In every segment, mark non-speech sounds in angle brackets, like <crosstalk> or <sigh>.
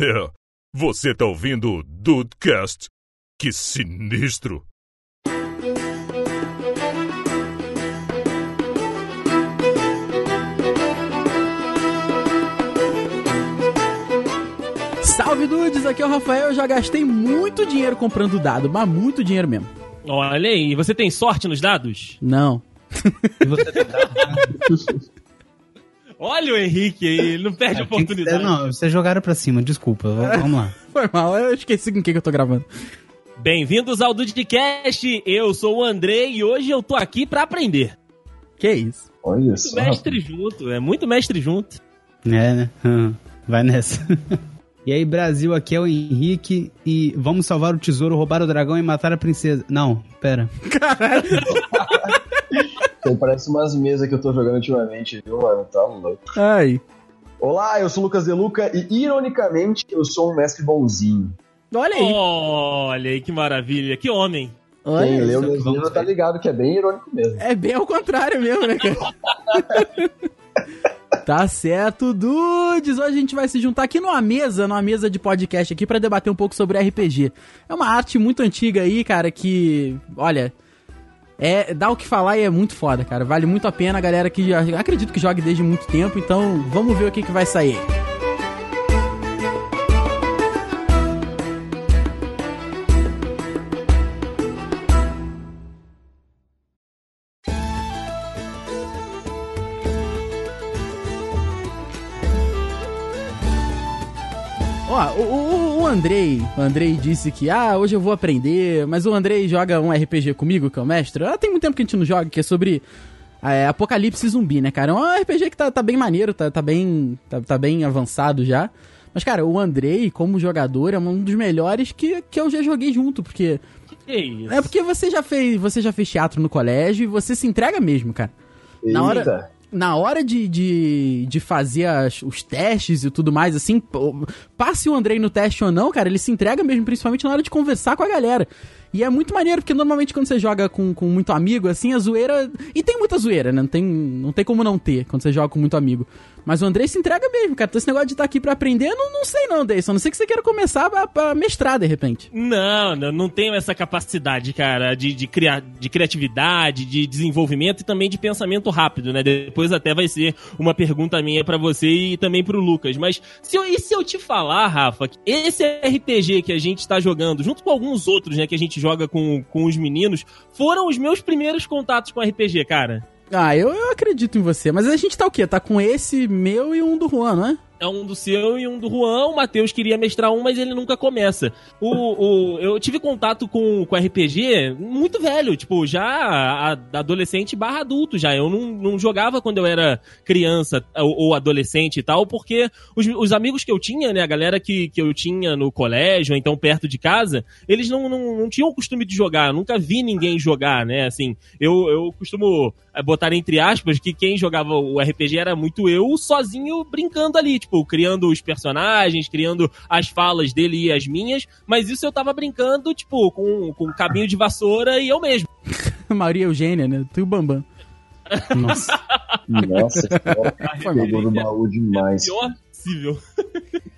É, você tá ouvindo o Dudecast? Que sinistro! Salve dudes, aqui é o Rafael. Eu já gastei muito dinheiro comprando dado, mas muito dinheiro mesmo. Olha aí, você tem sorte nos dados? Não. <laughs> Olha o Henrique aí, ele não perde a oportunidade. É, não, vocês jogaram pra cima, desculpa. Vamos lá. <laughs> Foi mal, eu esqueci com quem que eu tô gravando. Bem-vindos ao Dudcast, eu sou o André e hoje eu tô aqui pra aprender. Que isso? Olha Muito só. mestre junto, é muito mestre junto. É, né? Hum, <laughs> Vai nessa. <laughs> E aí, Brasil, aqui é o Henrique e vamos salvar o tesouro, roubar o dragão e matar a princesa. Não, pera. Então, parece umas mesas que eu tô jogando ultimamente, viu, mano? Tá louco. Ai. Olá, eu sou o Lucas De Luca e, ironicamente, eu sou um mestre bonzinho. Olha aí. Olha aí que maravilha, que homem. Olha Quem leu meus vamos livros tá ligado que é bem irônico mesmo. É bem ao contrário mesmo, né, cara? <laughs> tá certo, dudes! Hoje a gente vai se juntar aqui numa mesa, numa mesa de podcast aqui pra debater um pouco sobre RPG. É uma arte muito antiga aí, cara, que, olha, é dá o que falar e é muito foda, cara. Vale muito a pena galera que acredito que jogue desde muito tempo, então vamos ver o que que vai sair. Andrei, o Andrei disse que, ah, hoje eu vou aprender, mas o Andrei joga um RPG comigo, que é o mestre. Ah, tem muito tempo que a gente não joga, que é sobre é, Apocalipse Zumbi, né, cara? É um RPG que tá, tá bem maneiro, tá, tá bem tá, tá bem avançado já. Mas, cara, o Andrei, como jogador, é um dos melhores que, que eu já joguei junto, porque... Que isso? É porque você já fez, você já fez teatro no colégio e você se entrega mesmo, cara. Na hora- Eita. Na hora de, de, de fazer as- os testes e tudo mais, assim, passe o Andrei no teste ou não, cara, ele se entrega mesmo, principalmente na hora de conversar com a galera. E é muito maneiro, porque normalmente quando você joga com, com muito amigo, assim, a zoeira. E tem muita zoeira, né? Não tem, não tem como não ter quando você joga com muito amigo. Mas o Andrei se entrega mesmo, cara. Então esse negócio de estar aqui pra aprender, eu não, não sei não, Deison. A não sei que você queira começar pra, pra mestrar, de repente. Não, não, não tenho essa capacidade, cara, de, de, criar, de criatividade, de desenvolvimento e também de pensamento rápido, né? Depois até vai ser uma pergunta minha pra você e também pro Lucas. Mas se eu, e se eu te falar, Rafa, que esse RPG que a gente tá jogando, junto com alguns outros, né, que a gente joga com, com os meninos, foram os meus primeiros contatos com RPG, cara. Ah, eu, eu acredito em você. Mas a gente tá o quê? Tá com esse meu e um do Juan, não é? É um do seu e um do Juan. O Matheus queria mestrar um, mas ele nunca começa. O, o, eu tive contato com, com RPG muito velho, tipo, já adolescente barra adulto já. Eu não, não jogava quando eu era criança ou, ou adolescente e tal, porque os, os amigos que eu tinha, né, a galera que, que eu tinha no colégio, ou então perto de casa, eles não, não, não tinham o costume de jogar. Eu nunca vi ninguém jogar, né, assim. Eu, eu costumo eh, botar entre aspas que quem jogava o RPG era muito eu sozinho brincando ali, tipo, criando os personagens, criando as falas dele e as minhas, mas isso eu tava brincando, tipo, com, com cabinho de vassoura e eu mesmo. <laughs> Maria Eugênia, né? Tu e o Bambam. Nossa. <laughs> Nossa, pegou no baú demais. Pior possível. <laughs>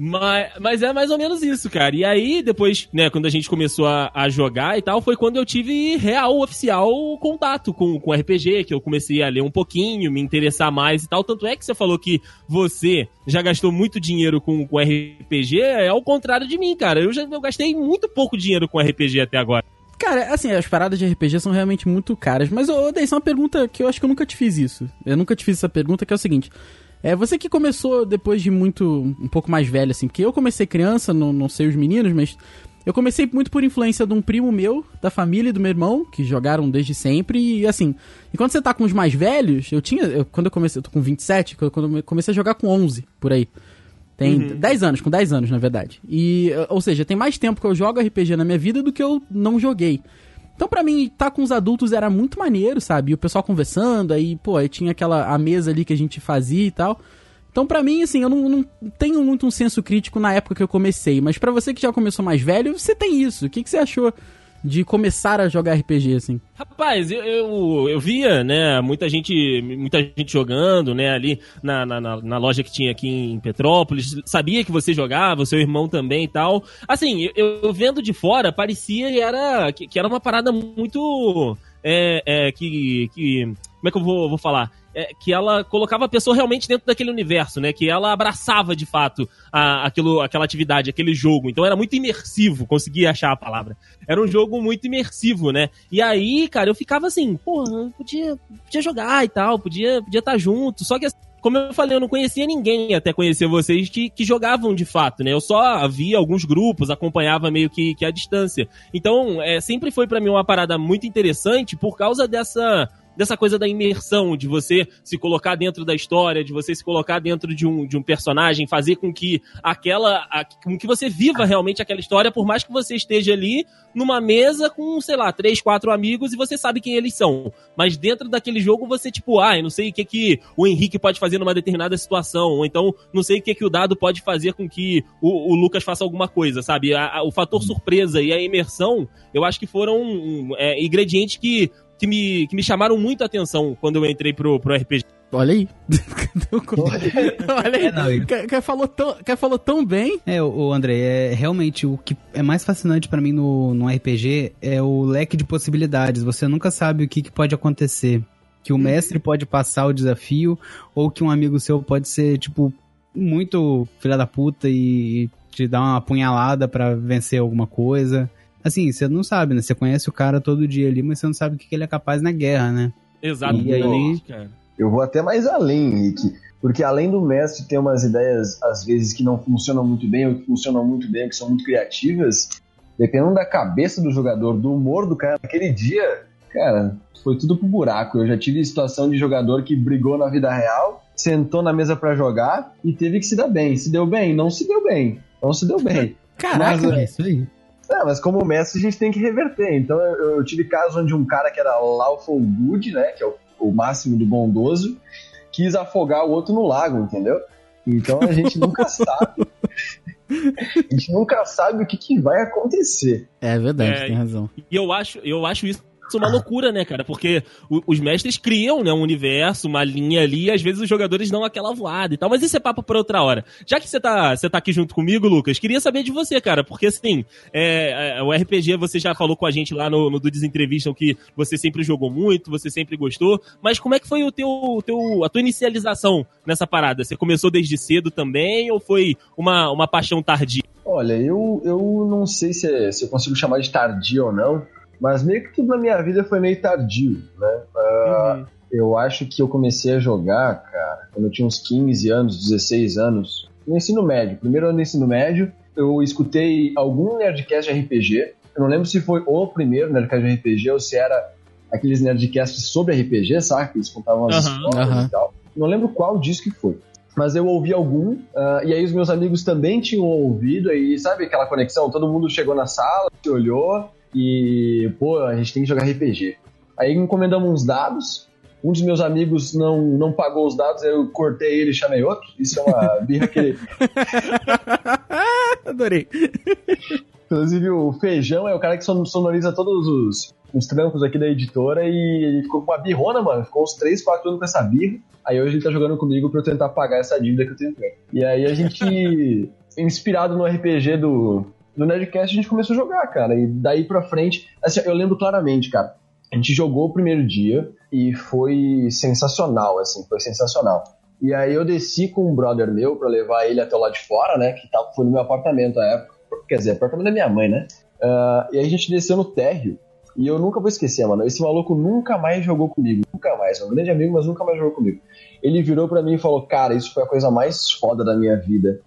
Mas, mas é mais ou menos isso, cara. E aí, depois, né, quando a gente começou a, a jogar e tal, foi quando eu tive real, oficial contato com, com RPG, que eu comecei a ler um pouquinho, me interessar mais e tal. Tanto é que você falou que você já gastou muito dinheiro com, com RPG, é ao contrário de mim, cara. Eu já eu gastei muito pouco dinheiro com RPG até agora. Cara, assim, as paradas de RPG são realmente muito caras. Mas, ô, Deis, uma pergunta que eu acho que eu nunca te fiz isso. Eu nunca te fiz essa pergunta, que é o seguinte. É, você que começou depois de muito... Um pouco mais velho, assim. Porque eu comecei criança, não, não sei os meninos, mas... Eu comecei muito por influência de um primo meu, da família e do meu irmão, que jogaram desde sempre. E, assim, enquanto você tá com os mais velhos... Eu tinha... eu- quando eu comecei... Eu tô com 27, quando eu comecei a jogar com 11, por aí. Tem 10 anos, com 10 anos, na verdade. E, ou seja, tem mais tempo que eu jogo RPG na minha vida do que eu não joguei. Então, pra mim, estar com os adultos era muito maneiro, sabe? E o pessoal conversando, aí, pô, aí tinha aquela a mesa ali que a gente fazia e tal. Então, pra mim, assim, eu não, não tenho muito um senso crítico na época que eu comecei. Mas pra você que já começou mais velho, você tem isso. O que, que você achou de começar a jogar RPG, assim? Rapaz, eu, eu, eu, via, né, muita gente, muita gente jogando, né, ali na, na, na, loja que tinha aqui em Petrópolis. Sabia que você jogava, seu irmão também e tal. Assim, eu, eu vendo de fora, parecia que era, que, que era uma parada muito. É, é, que, que. Como é que eu vou, vou falar? É, que ela colocava a pessoa realmente dentro daquele universo, né? Que ela abraçava de fato a, aquilo, aquela atividade, aquele jogo. Então era muito imersivo, consegui achar a palavra. Era um jogo muito imersivo, né? E aí, cara, eu ficava assim, porra, podia, podia jogar e tal, podia estar podia tá junto. Só que como eu falei, eu não conhecia ninguém até conhecer vocês que, que jogavam de fato, né? Eu só via alguns grupos, acompanhava meio que, que à distância. Então, é, sempre foi para mim uma parada muito interessante por causa dessa dessa coisa da imersão, de você se colocar dentro da história, de você se colocar dentro de um, de um personagem, fazer com que aquela. A, com que você viva realmente aquela história, por mais que você esteja ali numa mesa com, sei lá, três, quatro amigos e você sabe quem eles são. Mas dentro daquele jogo você, tipo, ah, eu não sei o que, que o Henrique pode fazer numa determinada situação, ou então não sei o que, que o dado pode fazer com que o, o Lucas faça alguma coisa, sabe? A, a, o fator surpresa e a imersão, eu acho que foram um, é, ingredientes que que me, que me chamaram muito a atenção quando eu entrei pro, pro RPG. <laughs> Olha aí. Olha aí. É, não, quer, quer, falou tão, quer falou tão bem. É, o, André, é realmente o que é mais fascinante para mim no, no RPG é o leque de possibilidades. Você nunca sabe o que, que pode acontecer. Que o mestre pode passar o desafio, ou que um amigo seu pode ser, tipo, muito filha da puta e te dar uma punhalada para vencer alguma coisa assim, você não sabe, né? Você conhece o cara todo dia ali, mas você não sabe o que ele é capaz na guerra, né? Exato. E aí, eu vou até mais além, Nick. Porque além do mestre ter umas ideias, às vezes, que não funcionam muito bem, ou que funcionam muito bem, que são muito criativas, dependendo da cabeça do jogador, do humor do cara naquele dia, cara, foi tudo pro buraco. Eu já tive situação de jogador que brigou na vida real, sentou na mesa para jogar e teve que se dar bem. Se deu bem? Não se deu bem. Não se deu bem. <laughs> Caraca, Mas, é isso aí. É, mas como mestre a gente tem que reverter. Então eu, eu, tive casos onde um cara que era lawful good, né, que é o, o, máximo do bondoso, quis afogar o outro no lago, entendeu? Então a gente nunca <laughs> sabe. a gente nunca sabe o que, que vai acontecer. É verdade, é, tem razão. E eu acho, eu acho isso isso é uma loucura, né, cara? Porque o, os mestres criam, né, um universo, uma linha ali, e às vezes os jogadores dão aquela voada e tal. Mas isso é papo pra outra hora. Já que você tá, você tá aqui junto comigo, Lucas, queria saber de você, cara. Porque, assim, é, é, o RPG você já falou com a gente lá no, no Dudes Entrevista que você sempre jogou muito, você sempre gostou. Mas como é que foi o teu, teu, a tua inicialização nessa parada? Você começou desde cedo também ou foi uma, uma paixão tardia? Olha, eu, eu não sei se, é, se eu consigo chamar de tardia ou não, mas meio que tudo na minha vida foi meio tardio, né? Uh, uhum. Eu acho que eu comecei a jogar, cara, quando eu tinha uns 15 anos, 16 anos, no ensino médio. Primeiro ano do ensino médio, eu escutei algum Nerdcast de RPG. Eu não lembro se foi o primeiro Nerdcast de RPG ou se era aqueles Nerdcasts sobre RPG, sabe? Que eles contavam as uhum, histórias uhum. e tal. Não lembro qual disco que foi. Mas eu ouvi algum, uh, e aí os meus amigos também tinham ouvido, aí sabe aquela conexão? Todo mundo chegou na sala, se olhou, e, pô, a gente tem que jogar RPG. Aí encomendamos uns dados, um dos meus amigos não, não pagou os dados, eu cortei ele e chamei outro. Isso é uma birra que ele... <laughs> Adorei. Inclusive, o Feijão é o cara que sonoriza todos os, os trampos aqui da editora e ele ficou com uma birrona, mano. Ficou uns 3, 4 anos com essa birra. Aí hoje ele tá jogando comigo pra eu tentar pagar essa dívida que eu tenho. E aí a gente, <laughs> inspirado no RPG do, no Nerdcast a gente começou a jogar, cara. E daí pra frente, assim, eu lembro claramente, cara. A gente jogou o primeiro dia e foi sensacional, assim, foi sensacional. E aí eu desci com um brother meu para levar ele até o lado de fora, né? Que tava, foi no meu apartamento na época. Quer dizer, apartamento da minha mãe, né? Uh, e aí a gente desceu no térreo. E eu nunca vou esquecer, mano. Esse maluco nunca mais jogou comigo. Nunca mais. É um grande amigo, mas nunca mais jogou comigo. Ele virou para mim e falou: Cara, isso foi a coisa mais foda da minha vida.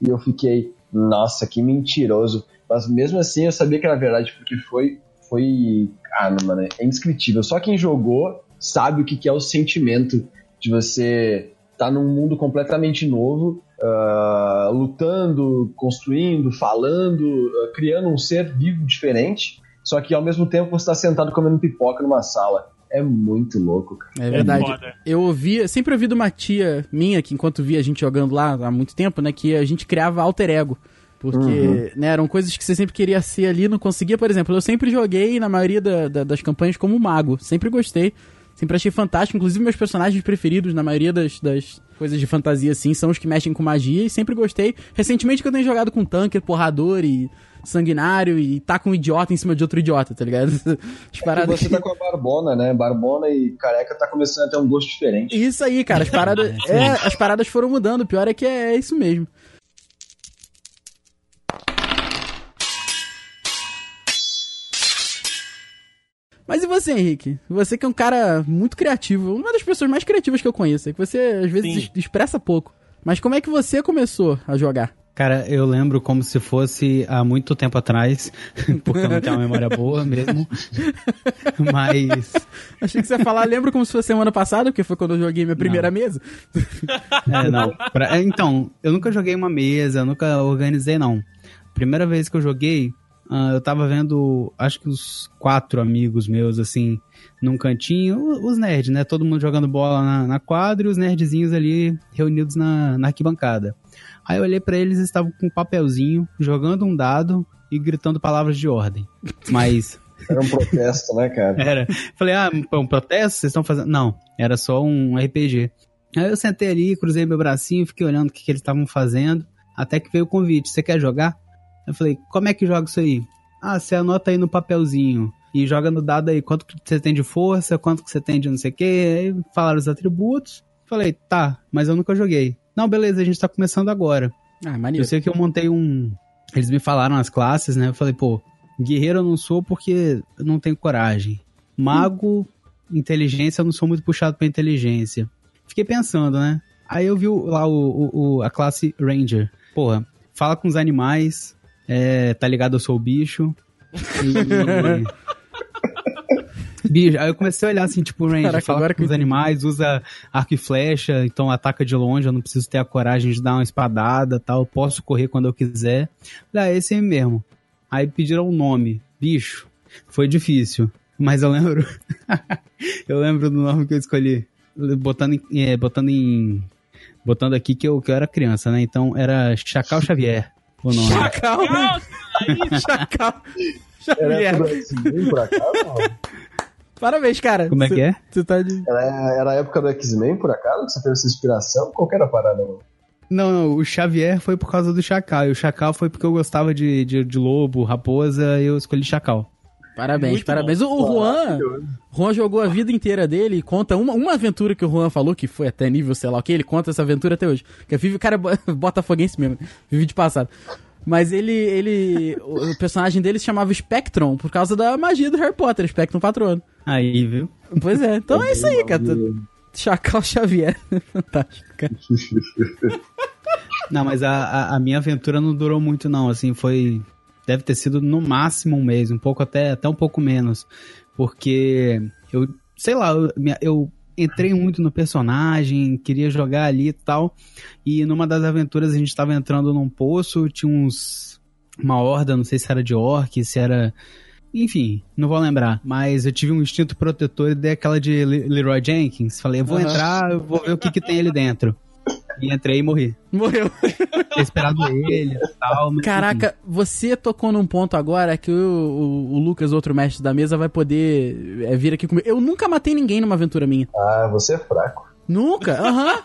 E eu fiquei, nossa, que mentiroso. Mas mesmo assim eu sabia que era verdade, porque foi. Foi. Ah, não, mano, é indescritível. Só quem jogou sabe o que, que é o sentimento de você estar tá num mundo completamente novo, uh, lutando, construindo, falando, uh, criando um ser vivo diferente. Só que ao mesmo tempo você está sentado comendo pipoca numa sala. É muito louco, cara. É verdade. É eu ouvia, sempre ouvi de uma tia minha, que enquanto via a gente jogando lá há muito tempo, né, que a gente criava alter ego. Porque, Uhum. né, eram coisas que você sempre queria ser ali, não conseguia. Por exemplo, eu sempre joguei na maioria da- da- das campanhas como mago. Sempre gostei. Sempre achei fantástico. Inclusive, meus personagens preferidos, na maioria das, das coisas de fantasia, assim, são os que mexem com magia. E sempre gostei. Recentemente que eu tenho jogado com tanker, porrador e sanguinário e tá com um idiota em cima de outro idiota, tá ligado? <laughs> As E paradas. você tá com a Barbona, né? Barbona e careca tá começando a ter um gosto diferente. Isso aí, cara. As <laughs> paradas, é, as paradas foram mudando. O pior é que é, é isso mesmo. Mas e você, Henrique? Você que é um cara muito criativo, uma das pessoas mais criativas que eu conheço, é que você às vezes Sim. es- expressa pouco. Mas como é que você começou a jogar? Cara, eu lembro como se fosse há muito tempo atrás, <laughs> porque eu não tenho uma memória boa mesmo. <laughs> Mas. Achei que você ia falar, lembro como se fosse semana passada, porque foi quando eu joguei minha primeira mesa. <laughs> É, não. Pra- é, então, eu nunca joguei uma mesa, nunca organizei, não. Primeira vez que eu joguei, ah, eu tava vendo, acho que os quatro amigos meus, assim, num cantinho, os nerds, né? Todo mundo jogando bola na, na quadra e os nerdzinhos ali reunidos na, na arquibancada. Aí eu olhei pra eles, eles estavam com um papelzinho, jogando um dado e gritando palavras de ordem. Mas. <laughs> Era um protesto, né, cara? Era. Falei, ah, um protesto? Vocês estão fazendo. Não, era só um RPG. Aí eu sentei ali, cruzei meu bracinho, fiquei olhando o que, que eles estavam fazendo. Até que veio o convite: você quer jogar? Eu falei, como é que joga isso aí? Ah, você anota aí no papelzinho. E joga no dado aí quanto que você tem de força, quanto que você tem de não sei o quê. Aí falaram os atributos. Falei, tá, mas eu nunca joguei. Não, beleza, a gente tá começando agora. Ah, Eu maneiro. sei que eu montei um. Eles me falaram as classes, né? Eu falei, pô, guerreiro eu não sou porque eu não tenho coragem. Mago, inteligência, eu não sou muito puxado pra inteligência. Fiquei pensando, né? Aí eu vi lá o, o- o- a classe Ranger. Porra, fala com os animais, é, tá ligado? Eu sou o bicho. <laughs> E... Bicho, aí eu comecei a olhar assim, tipo, Ranger, Caraca, fala agora com que os animais, usa arco e flecha, então ataca de longe, eu não preciso ter a coragem de dar uma espadada tal, eu posso correr quando eu quiser. Falei, ah, esse aí mesmo. Aí pediram um nome, bicho. Foi difícil, mas eu lembro. <laughs> eu lembro do nome que eu escolhi. Botando em. é, botando em. Botando aqui que eu, que eu era criança, né? Então era Chacal Xavier. O nome. Chacal! <laughs> Chacal! Era Xavier. do X-Men, por acaso? Parabéns, cara. Como é que é? Você tá de. Era, era a época do X-Men, por acaso? Que você teve essa inspiração? Qual que era a parada? mano? Não, não, o Xavier foi por causa do Chacal. E o Chacal foi porque eu gostava de, de, de lobo, raposa, e eu escolhi Chacal. Parabéns, Muito parabéns. O, o Juan, Juan jogou a vida inteira dele e conta uma, uma aventura que o Juan falou, que foi até nível, sei lá o que, ele conta essa aventura até hoje. Que vive, o cara é bo- <laughs> botafoguense mesmo, vive de passado. Mas ele, ele, o o personagem dele se chamava Spectron, por causa da magia do Harry Potter, Spectron Patrono. Aí, viu? Pois é, então é isso aí, cara. Chacal Xavier. <laughs> Fantástico, cara. Não, mas a, a, a minha aventura não durou muito, não. Assim, foi. Deve ter sido no máximo um mês, um pouco até, até um pouco menos. Porque eu, sei lá, eu, eu entrei muito no personagem, queria jogar ali e tal. E numa das aventuras a gente tava entrando num poço, tinha uns. Uma horda, não sei se era de orc, se era. Enfim, não vou lembrar. Mas eu tive um instinto protetor e dei aquela de Le- Leroy Jenkins. Falei, eu vou Aham. entrar, eu vou ver o que, que tem ali dentro. E entrei e morri. Morreu. <laughs> Ter esperado ele e tal. mas, Caraca, você tocou num ponto agora que o, o, o Lucas, outro mestre da mesa, vai poder é, vir aqui comigo. Eu nunca matei ninguém numa aventura minha. Ah, você é fraco. Nunca? Aham.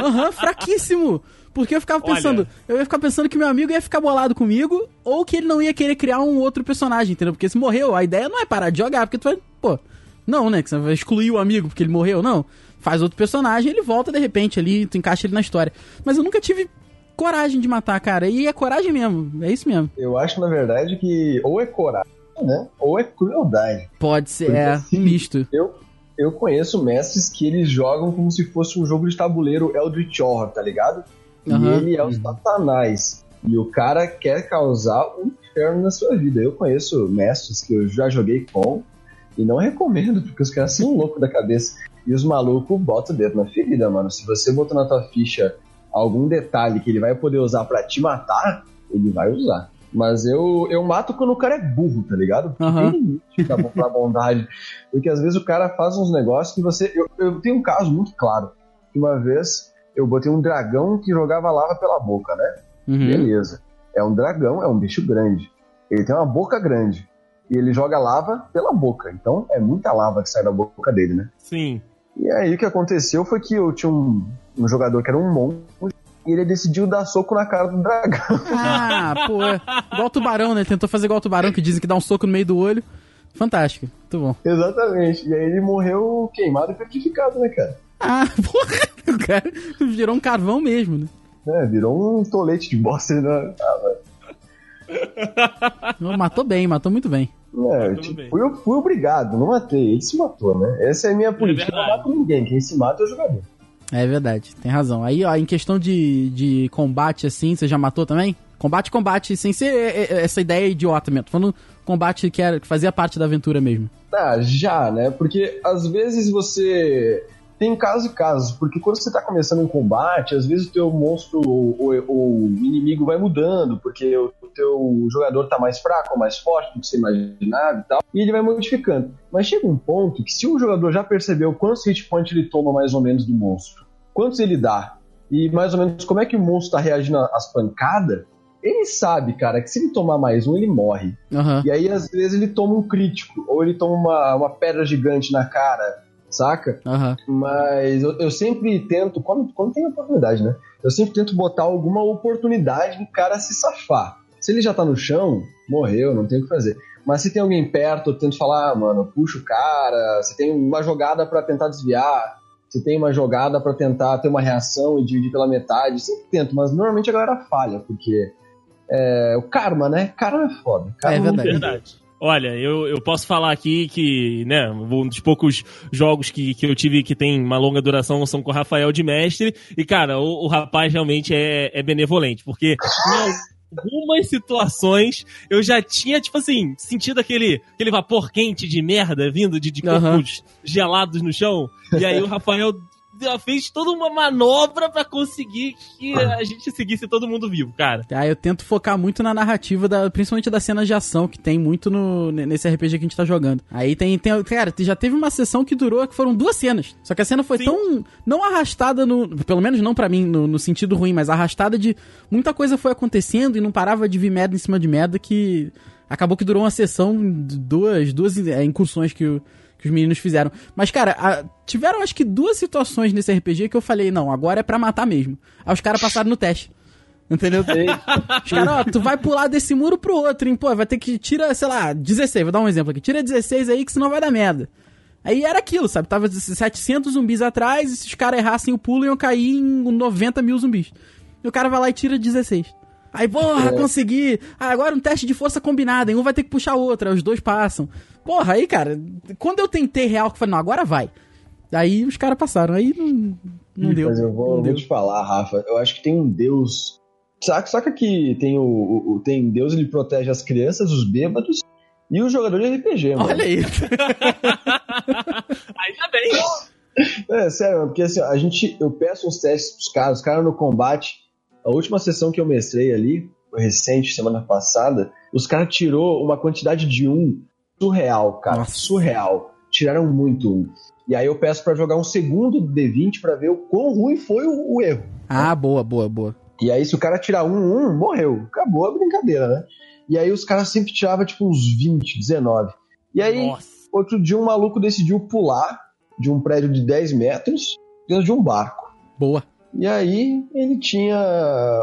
Aham, fraquíssimo. Porque eu ficava Olha. pensando, eu ia ficar pensando que meu amigo ia ficar bolado comigo ou que ele não ia querer criar um outro personagem, entendeu? Porque se morreu, a ideia não é parar de jogar, porque tu vai, pô, não, né? Que você vai excluir o amigo porque ele morreu, não. Faz outro personagem, ele volta de repente ali, tu encaixa ele na história. Mas eu nunca tive coragem de matar, cara. E é coragem mesmo, é isso mesmo. Eu acho, na verdade, que ou é coragem, né? Ou é crueldade. Pode ser, Porque é, assim, misto. Eu, eu conheço mestres que eles jogam como se fosse um jogo de tabuleiro Eldritch Horror, tá ligado? Aham. E ele é o satanás. E o cara quer causar um inferno na sua vida. Eu conheço mestres que eu já joguei com e não recomendo, porque os caras são loucos da cabeça. E os malucos botam o dedo na ferida, mano. Se você botou na tua ficha algum detalhe que ele vai poder usar pra te matar, ele vai usar. Mas eu, eu mato quando o cara é burro, tá ligado? Porque Aham. tem limite pra, pra bondade. Porque às vezes o cara faz uns negócios que você. Eu, eu tenho um caso muito claro. Uma vez eu botei um dragão que jogava lava pela boca, né? Uhum. Beleza. É um dragão, é um bicho grande. Ele tem uma boca grande. E ele joga lava pela boca. Então é muita lava que sai da boca dele, né? Sim. E aí o que aconteceu foi que eu tinha um, um jogador que era um monstro e ele decidiu dar soco na cara do dragão. <laughs> Ah, pô. é Igual o tubarão, né? Ele tentou fazer igual o tubarão, que dizem que dá um soco no meio do olho. Fantástico. Muito bom. Exatamente. E aí ele morreu queimado e petrificado, né, cara? Ah, <laughs> porra. O cara virou um carvão mesmo, né? É, virou um tolete de bosta. Né? Ah, Matou bem, matou muito bem. É, tipo, fui, fui obrigado, não matei. Ele se matou, né? Essa é a minha política. eu não mato ninguém. Quem se mata é o jogador. É verdade, tem razão. Aí, ó, em questão de, de combate, assim, você já matou também? Combate, combate, sem ser é, é, essa ideia idiota mesmo. Tô falando combate que, era, que fazia parte da aventura mesmo. Ah, já, né? Porque às vezes você. Tem casos e casos, porque quando você tá começando um combate, às vezes o teu monstro ou, ou- ou inimigo vai mudando, porque o teu jogador tá mais fraco ou mais forte do que você imaginava e tal, e ele vai modificando. Mas chega um ponto que se o jogador já percebeu quantos hit points ele toma mais ou menos do monstro, quantos ele dá, e mais ou menos como é que o monstro tá reagindo às pancadas, ele sabe, cara, que se ele tomar mais um, ele morre. Aham. E aí, às vezes, ele toma um crítico, ou ele toma uma, uma pedra gigante na cara, saca? Aham. Mas eu, eu sempre tento, quando, quando tem oportunidade, né? Eu sempre tento botar alguma oportunidade do cara se safar. Se ele já tá no chão, morreu, não tem o que fazer. Mas se tem alguém perto, eu tento falar, ah, mano, puxa o cara, você tem uma jogada pra tentar desviar, você tem uma jogada pra tentar ter uma reação e dividir pela metade. Sempre tento, mas normalmente a galera falha, porque é, o karma, né? Karma é foda. Karma É verdade. tem Verdade. Olha, eu, eu posso falar aqui que, né, um dos poucos jogos que, que eu tive que tem uma longa duração são com o Rafael de mestre. E, cara, o, o rapaz realmente é, é benevolente, porque em algumas situações eu já tinha, tipo assim, sentido aquele, aquele vapor quente de merda vindo de, de corpos gelados no chão. E aí o Rafael fez toda uma manobra pra conseguir que a gente seguisse todo mundo vivo, cara. Ah, eu tento focar muito na narrativa, da, principalmente das cenas de ação, que tem muito no, nesse RPG que a gente tá jogando. Aí tem, tem. Cara, já teve uma sessão que durou, que foram duas cenas. Só que a cena foi Sim. tão. Não arrastada no. Pelo menos não pra mim, no, no sentido ruim, mas arrastada de. Muita coisa foi acontecendo e não parava de vir merda em cima de merda que. Acabou que durou uma sessão, de duas, duas é, incursões que o que os meninos fizeram. Mas, cara, a- tiveram acho que duas situações nesse RPG que eu falei, não, agora é pra matar mesmo. Aí os caras passaram no teste. Entendeu? Os caras, ó, tu vai pular desse muro pro outro, hein? Pô, vai ter que tira, sei lá, 16, vou dar um exemplo aqui. Tira 16 aí que senão vai dar merda. Aí era aquilo, sabe? Tava 700 zumbis atrás e se os caras errassem o pulo iam cair em 90 mil zumbis. E o cara vai lá e tira 16. Aí, porra, consegui. Ah, agora um teste de força combinada, hein? Um vai ter que puxar o outro, aí os dois passam. Porra, aí, cara, quando eu tentei real, que eu falei, não, agora vai. Aí os caras passaram, aí não, não deu. Mas eu vou, não vou te falar, Rafa. Eu acho que tem um Deus. Saca, saca que tem o, o- o- tem Deus ele protege as crianças, os bêbados e o jogador de RPG, mano. Olha aí. <laughs> Ainda bem. É, sério, porque assim, a gente, eu peço uns testes pros caras, os caras no combate, a última sessão que eu mestrei ali, foi recente, semana passada, os caras tirou uma quantidade de um surreal, cara, Nossa. surreal. Tiraram muito um. E aí eu peço pra jogar um segundo D20 pra ver o quão ruim foi o, o erro. Ah, boa, boa, boa. E aí, se o cara tirar um, um, morreu. Acabou a brincadeira, né? E aí os caras sempre tiravam, tipo, uns 20, 19. E aí, Nossa. outro dia, um maluco decidiu pular de um prédio de 10 metros dentro de um barco. Boa. E aí, ele tinha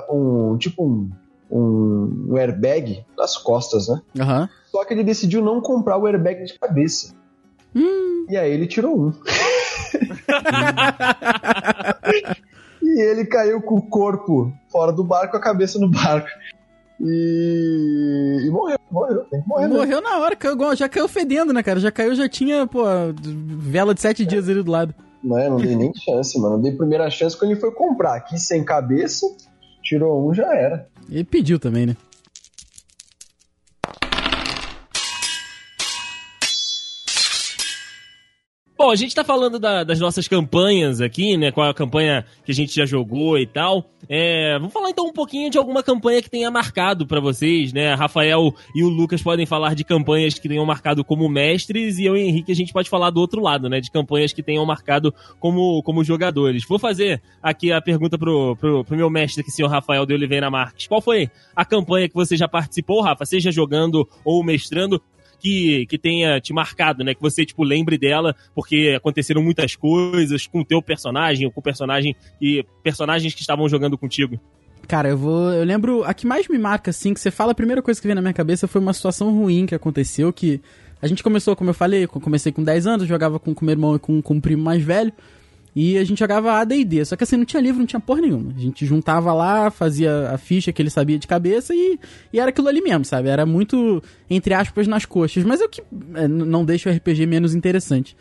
um, tipo, um, um, airbag nas costas, né? Aham. Só que ele decidiu não comprar o airbag de cabeça. E aí ele tirou um. <laughs> e ele caiu com o corpo fora do barco, a cabeça no barco. E, e morreu, morreu, tem que morrer. né? Morreu na hora, já caiu fedendo, né, cara? Já caiu, já tinha, pô, vela de sete dias ali do lado. Não, é, não dei nem chance, mano. Eu dei primeira chance quando ele foi comprar. Aqui sem cabeça, tirou um, já era. Ele pediu também, né? Bom, a gente tá falando da- das nossas campanhas aqui, né? Qual é a campanha que a gente já jogou e tal. É, vamos falar então um pouquinho de alguma campanha que tenha marcado pra vocês, né? Rafael e o Lucas podem falar de campanhas que tenham marcado como mestres e eu e Henrique a gente pode falar do outro lado, né? De campanhas que tenham marcado como, como jogadores. Vou fazer aqui a pergunta pro, pro, pro meu mestre aqui, senhor Rafael de Oliveira Marques. Qual foi a campanha que você já participou, Rafa? Seja jogando ou mestrando? Que, que tenha te marcado, né? Que você, tipo, lembre dela, porque aconteceram muitas coisas com o teu personagem, ou com o personagem e personagens que estavam jogando contigo. Cara, eu vou. Eu lembro. A que mais me marca, assim, que você fala, a primeira coisa que veio na minha cabeça foi uma situação ruim que aconteceu. Que a gente começou, como eu falei, comecei com 10 anos, jogava com, com meu irmão e com, com um primo mais velho. E a gente jogava ADD. Só que assim, não tinha livro, não tinha porra nenhuma. A gente juntava lá, fazia a ficha que ele sabia de cabeça e, e era aquilo ali mesmo, sabe? Era muito, entre aspas, nas coxas. Mas é o que é, não deixa o RPG menos interessante.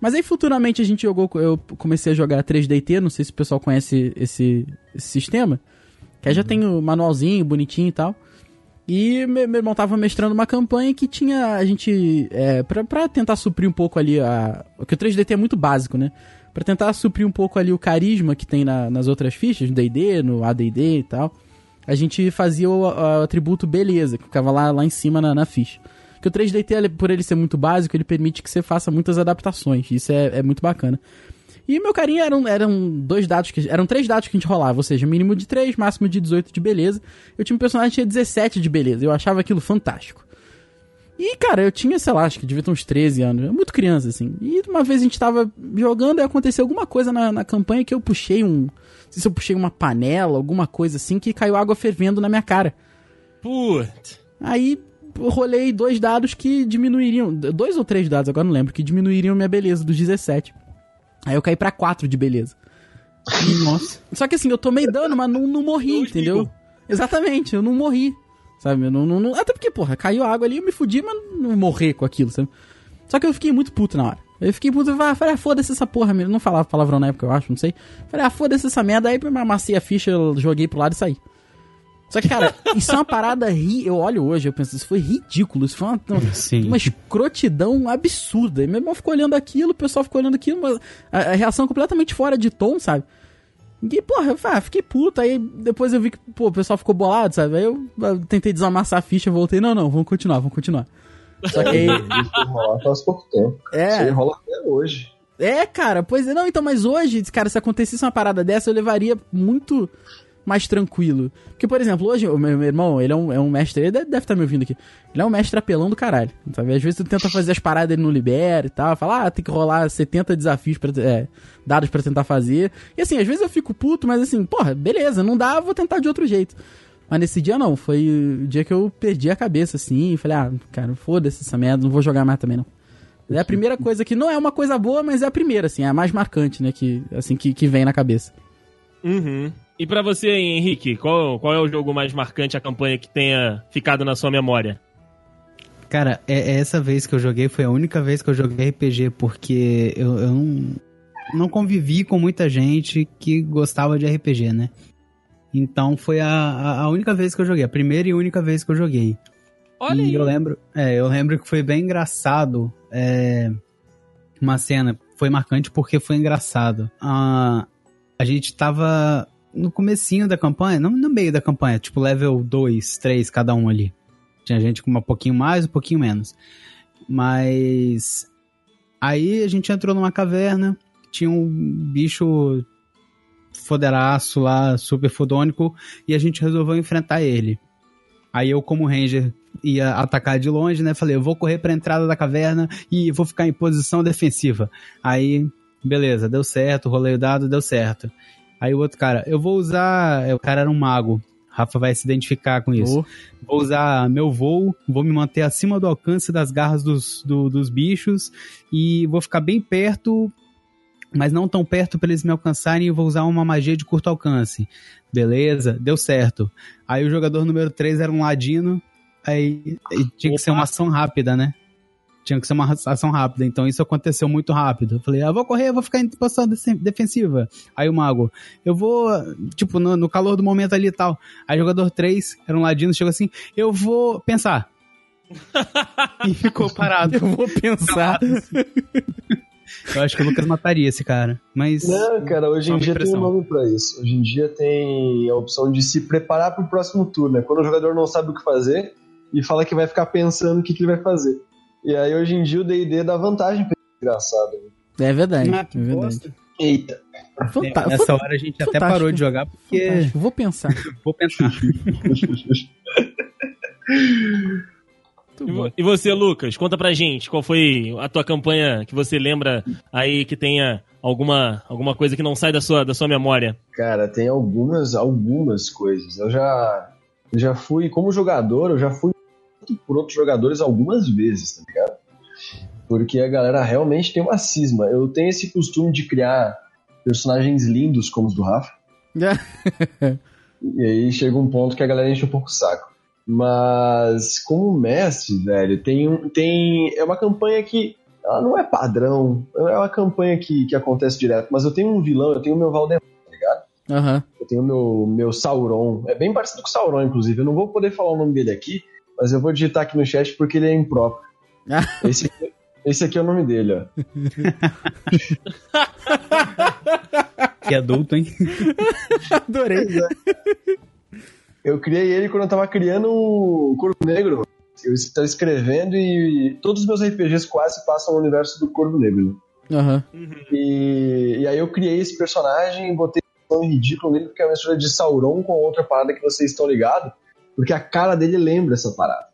Mas aí futuramente a gente jogou. Eu comecei a jogar 3DT, não sei se o pessoal conhece esse, esse sistema. Que aí já tem o manualzinho bonitinho e tal. E meu, meu irmão tava mestrando uma campanha que tinha a gente. É, pra, pra tentar suprir um pouco ali a. Porque o 3DT é muito básico, né? Pra tentar suprir um pouco ali o carisma que tem na- nas outras fichas, no DD, no ADD e tal. A gente fazia o, o atributo beleza, que ficava lá, lá em cima na, na ficha. Que o 3DT, ele- por ele ser muito básico, ele permite que você faça muitas adaptações. Isso é, é muito bacana. E meu carinho eram, eram dois dados que. Eram três dados que a gente rolava, ou seja, mínimo de 3, máximo de 18 de beleza. Eu tinha um personagem que tinha 17 de beleza. Eu achava aquilo fantástico. E, cara, eu tinha, sei lá, acho que devia ter uns 13 anos. Eu muito criança, assim. E uma vez a gente tava jogando e aconteceu alguma coisa na, na campanha que eu puxei um. Não sei se eu puxei uma panela, alguma coisa assim, que caiu água fervendo na minha cara. Putz. Aí eu rolei dois dados que diminuiriam. Dois ou três dados, agora não lembro, que diminuiriam minha beleza dos 17. Aí eu caí pra 4 de beleza. <laughs> Nossa. Só que assim, eu tomei dano, mas não, não morri, entendeu? mil. Exatamente, eu não morri. Sabe? Não, não, não- Até porque, porra, caiu água ali, eu me fudi, mas não morrer com aquilo, sabe? Só que eu fiquei muito puto na hora. Eu fiquei puto, eu falei, ah, foda-se essa porra mesmo. Não falava palavrão na época, eu acho, não sei. Falei, ah, foda-se essa merda. Aí eu amassei a ficha, eu joguei pro lado e saí. Só que, cara, <laughs> isso é uma parada ri. Eu olho hoje, eu penso, isso foi ridículo. Isso foi uma, uma, uma escrotidão absurda. E meu irmão ficou olhando aquilo, o pessoal ficou olhando aquilo, mas a, a reação completamente fora de tom, sabe? E, porra, eu ah, fiquei puto. Aí depois eu vi que, pô, o pessoal ficou bolado, sabe? Aí eu, eu tentei desamassar a ficha, voltei, não, não, vamos continuar, vamos continuar. Só que aí, <laughs> Isso rola faz pouco tempo. Isso é, rola até hoje. é, cara, pois é, não, então, mas hoje, cara, se acontecesse uma parada dessa, eu levaria muito mais tranquilo. Porque, por exemplo, hoje, o meu, irmão, ele é um, é um mestre, ele deve, estar me ouvindo aqui. Ele é um mestre apelão do caralho, sabe? Às vezes tu tenta fazer as paradas, ele não libera e tal, fala, ah, tem que rolar 70 desafios, pra, é, dados pra tentar fazer. E assim, às vezes eu fico puto, mas assim, porra, beleza, não dá, vou tentar de outro jeito. Mas nesse dia não, foi o dia que eu perdi a cabeça, assim, e falei, ah, cara, foda-se essa merda, não vou jogar mais também não. É a primeira coisa que não é uma coisa boa, mas é a primeira, assim, é a mais marcante, né, que, assim, que, que vem na cabeça. Uhum. E pra você, Henrique, qual, qual é o jogo mais marcante, a campanha que tenha ficado na sua memória? Cara, é, é essa vez que eu joguei foi a única vez que eu joguei RPG, porque eu, eu não, não convivi com muita gente que gostava de RPG, né? Então foi a, a, a única vez que eu joguei, a primeira e única vez que eu joguei. Olha e aí. eu lembro, é, eu lembro que foi bem engraçado. é, uma cena foi marcante porque foi engraçado. Ah, a gente tava no comecinho da campanha, não no meio da campanha, tipo level 2, 3 cada um ali. Tinha gente com um pouquinho mais, um pouquinho menos. Mas aí a gente entrou numa caverna, tinha um bicho foderaço lá, super fodônico, e a gente resolveu enfrentar ele. Aí eu, como ranger, ia atacar de longe, né? Falei, eu vou correr pra entrada da caverna e vou ficar em posição defensiva. Aí, beleza, deu certo, rolei o dado, deu certo. Aí o outro cara, eu vou usar. O cara era um mago. Rafa vai se identificar com isso. Ô, Vou usar meu voo, vou me manter acima do alcance das garras dos, do- dos bichos e vou ficar bem perto, mas não tão perto para eles me alcançarem e vou usar uma magia de curto alcance. Beleza, deu certo. Aí o jogador número 3 era um ladino, aí tinha que ser Opa. uma ação rápida, né? Tinha que ser uma ação rápida, então isso aconteceu muito rápido. Eu falei, ah, vou correr, eu vou ficar em posição defensiva. Aí o mago, eu vou, tipo, no, no calor do momento ali e tal. Aí jogador 3, era um ladino, chegou assim, eu vou pensar. <laughs> e ficou parado. eu vou pensar. <laughs> Eu acho que o Lucas mataria esse cara. Mas. Não, cara, hoje em dia tem impressão. um nome pra isso. Hoje em dia tem a opção de se preparar pro próximo turno. É quando o jogador não sabe o que fazer e fala que vai ficar pensando o que, que ele vai fazer. E aí hoje em dia o D&D dá vantagem pra desgraçado. né? É verdade. Ah, é verdade. Eita. Fanta- É, Nessa hora a gente até fantástico. parou de jogar porque. fantástico. Vou pensar. <laughs> Vou pensar. E você, Lucas, conta pra gente qual foi a tua campanha que você lembra aí que tenha alguma, alguma coisa que não sai da sua, da sua memória. Cara, tem algumas, algumas coisas. Eu já, eu já fui, como jogador, eu já fui por outros jogadores algumas vezes, tá ligado? Porque a galera realmente tem uma cisma. Eu tenho esse costume de criar personagens lindos como os do Rafa. <laughs> E aí chega um ponto que a galera enche um pouco o saco. Mas como mestre, velho, tem um, tem é uma campanha que ela não é padrão, é uma campanha que, que acontece direto, mas eu tenho um vilão, eu tenho o meu Valdemar, Aham. eu tenho o meu, meu Sauron. É bem parecido com o Sauron, inclusive. Eu não vou poder falar o nome dele aqui, mas eu vou digitar aqui no chat porque ele é impróprio. <laughs> Esse, aqui- esse aqui é o nome dele, ó. <laughs> Que adulto, hein? <laughs> Adorei. Eu criei ele quando eu tava criando o Corvo Negro. Eu estava escrevendo e todos os meus RPGs quase passam no universo do Corvo Negro. né? Aham. E, e aí eu criei esse personagem e botei um ridículo nele porque é uma mistura de Sauron com outra parada que vocês estão ligados. Porque a cara dele lembra essa parada.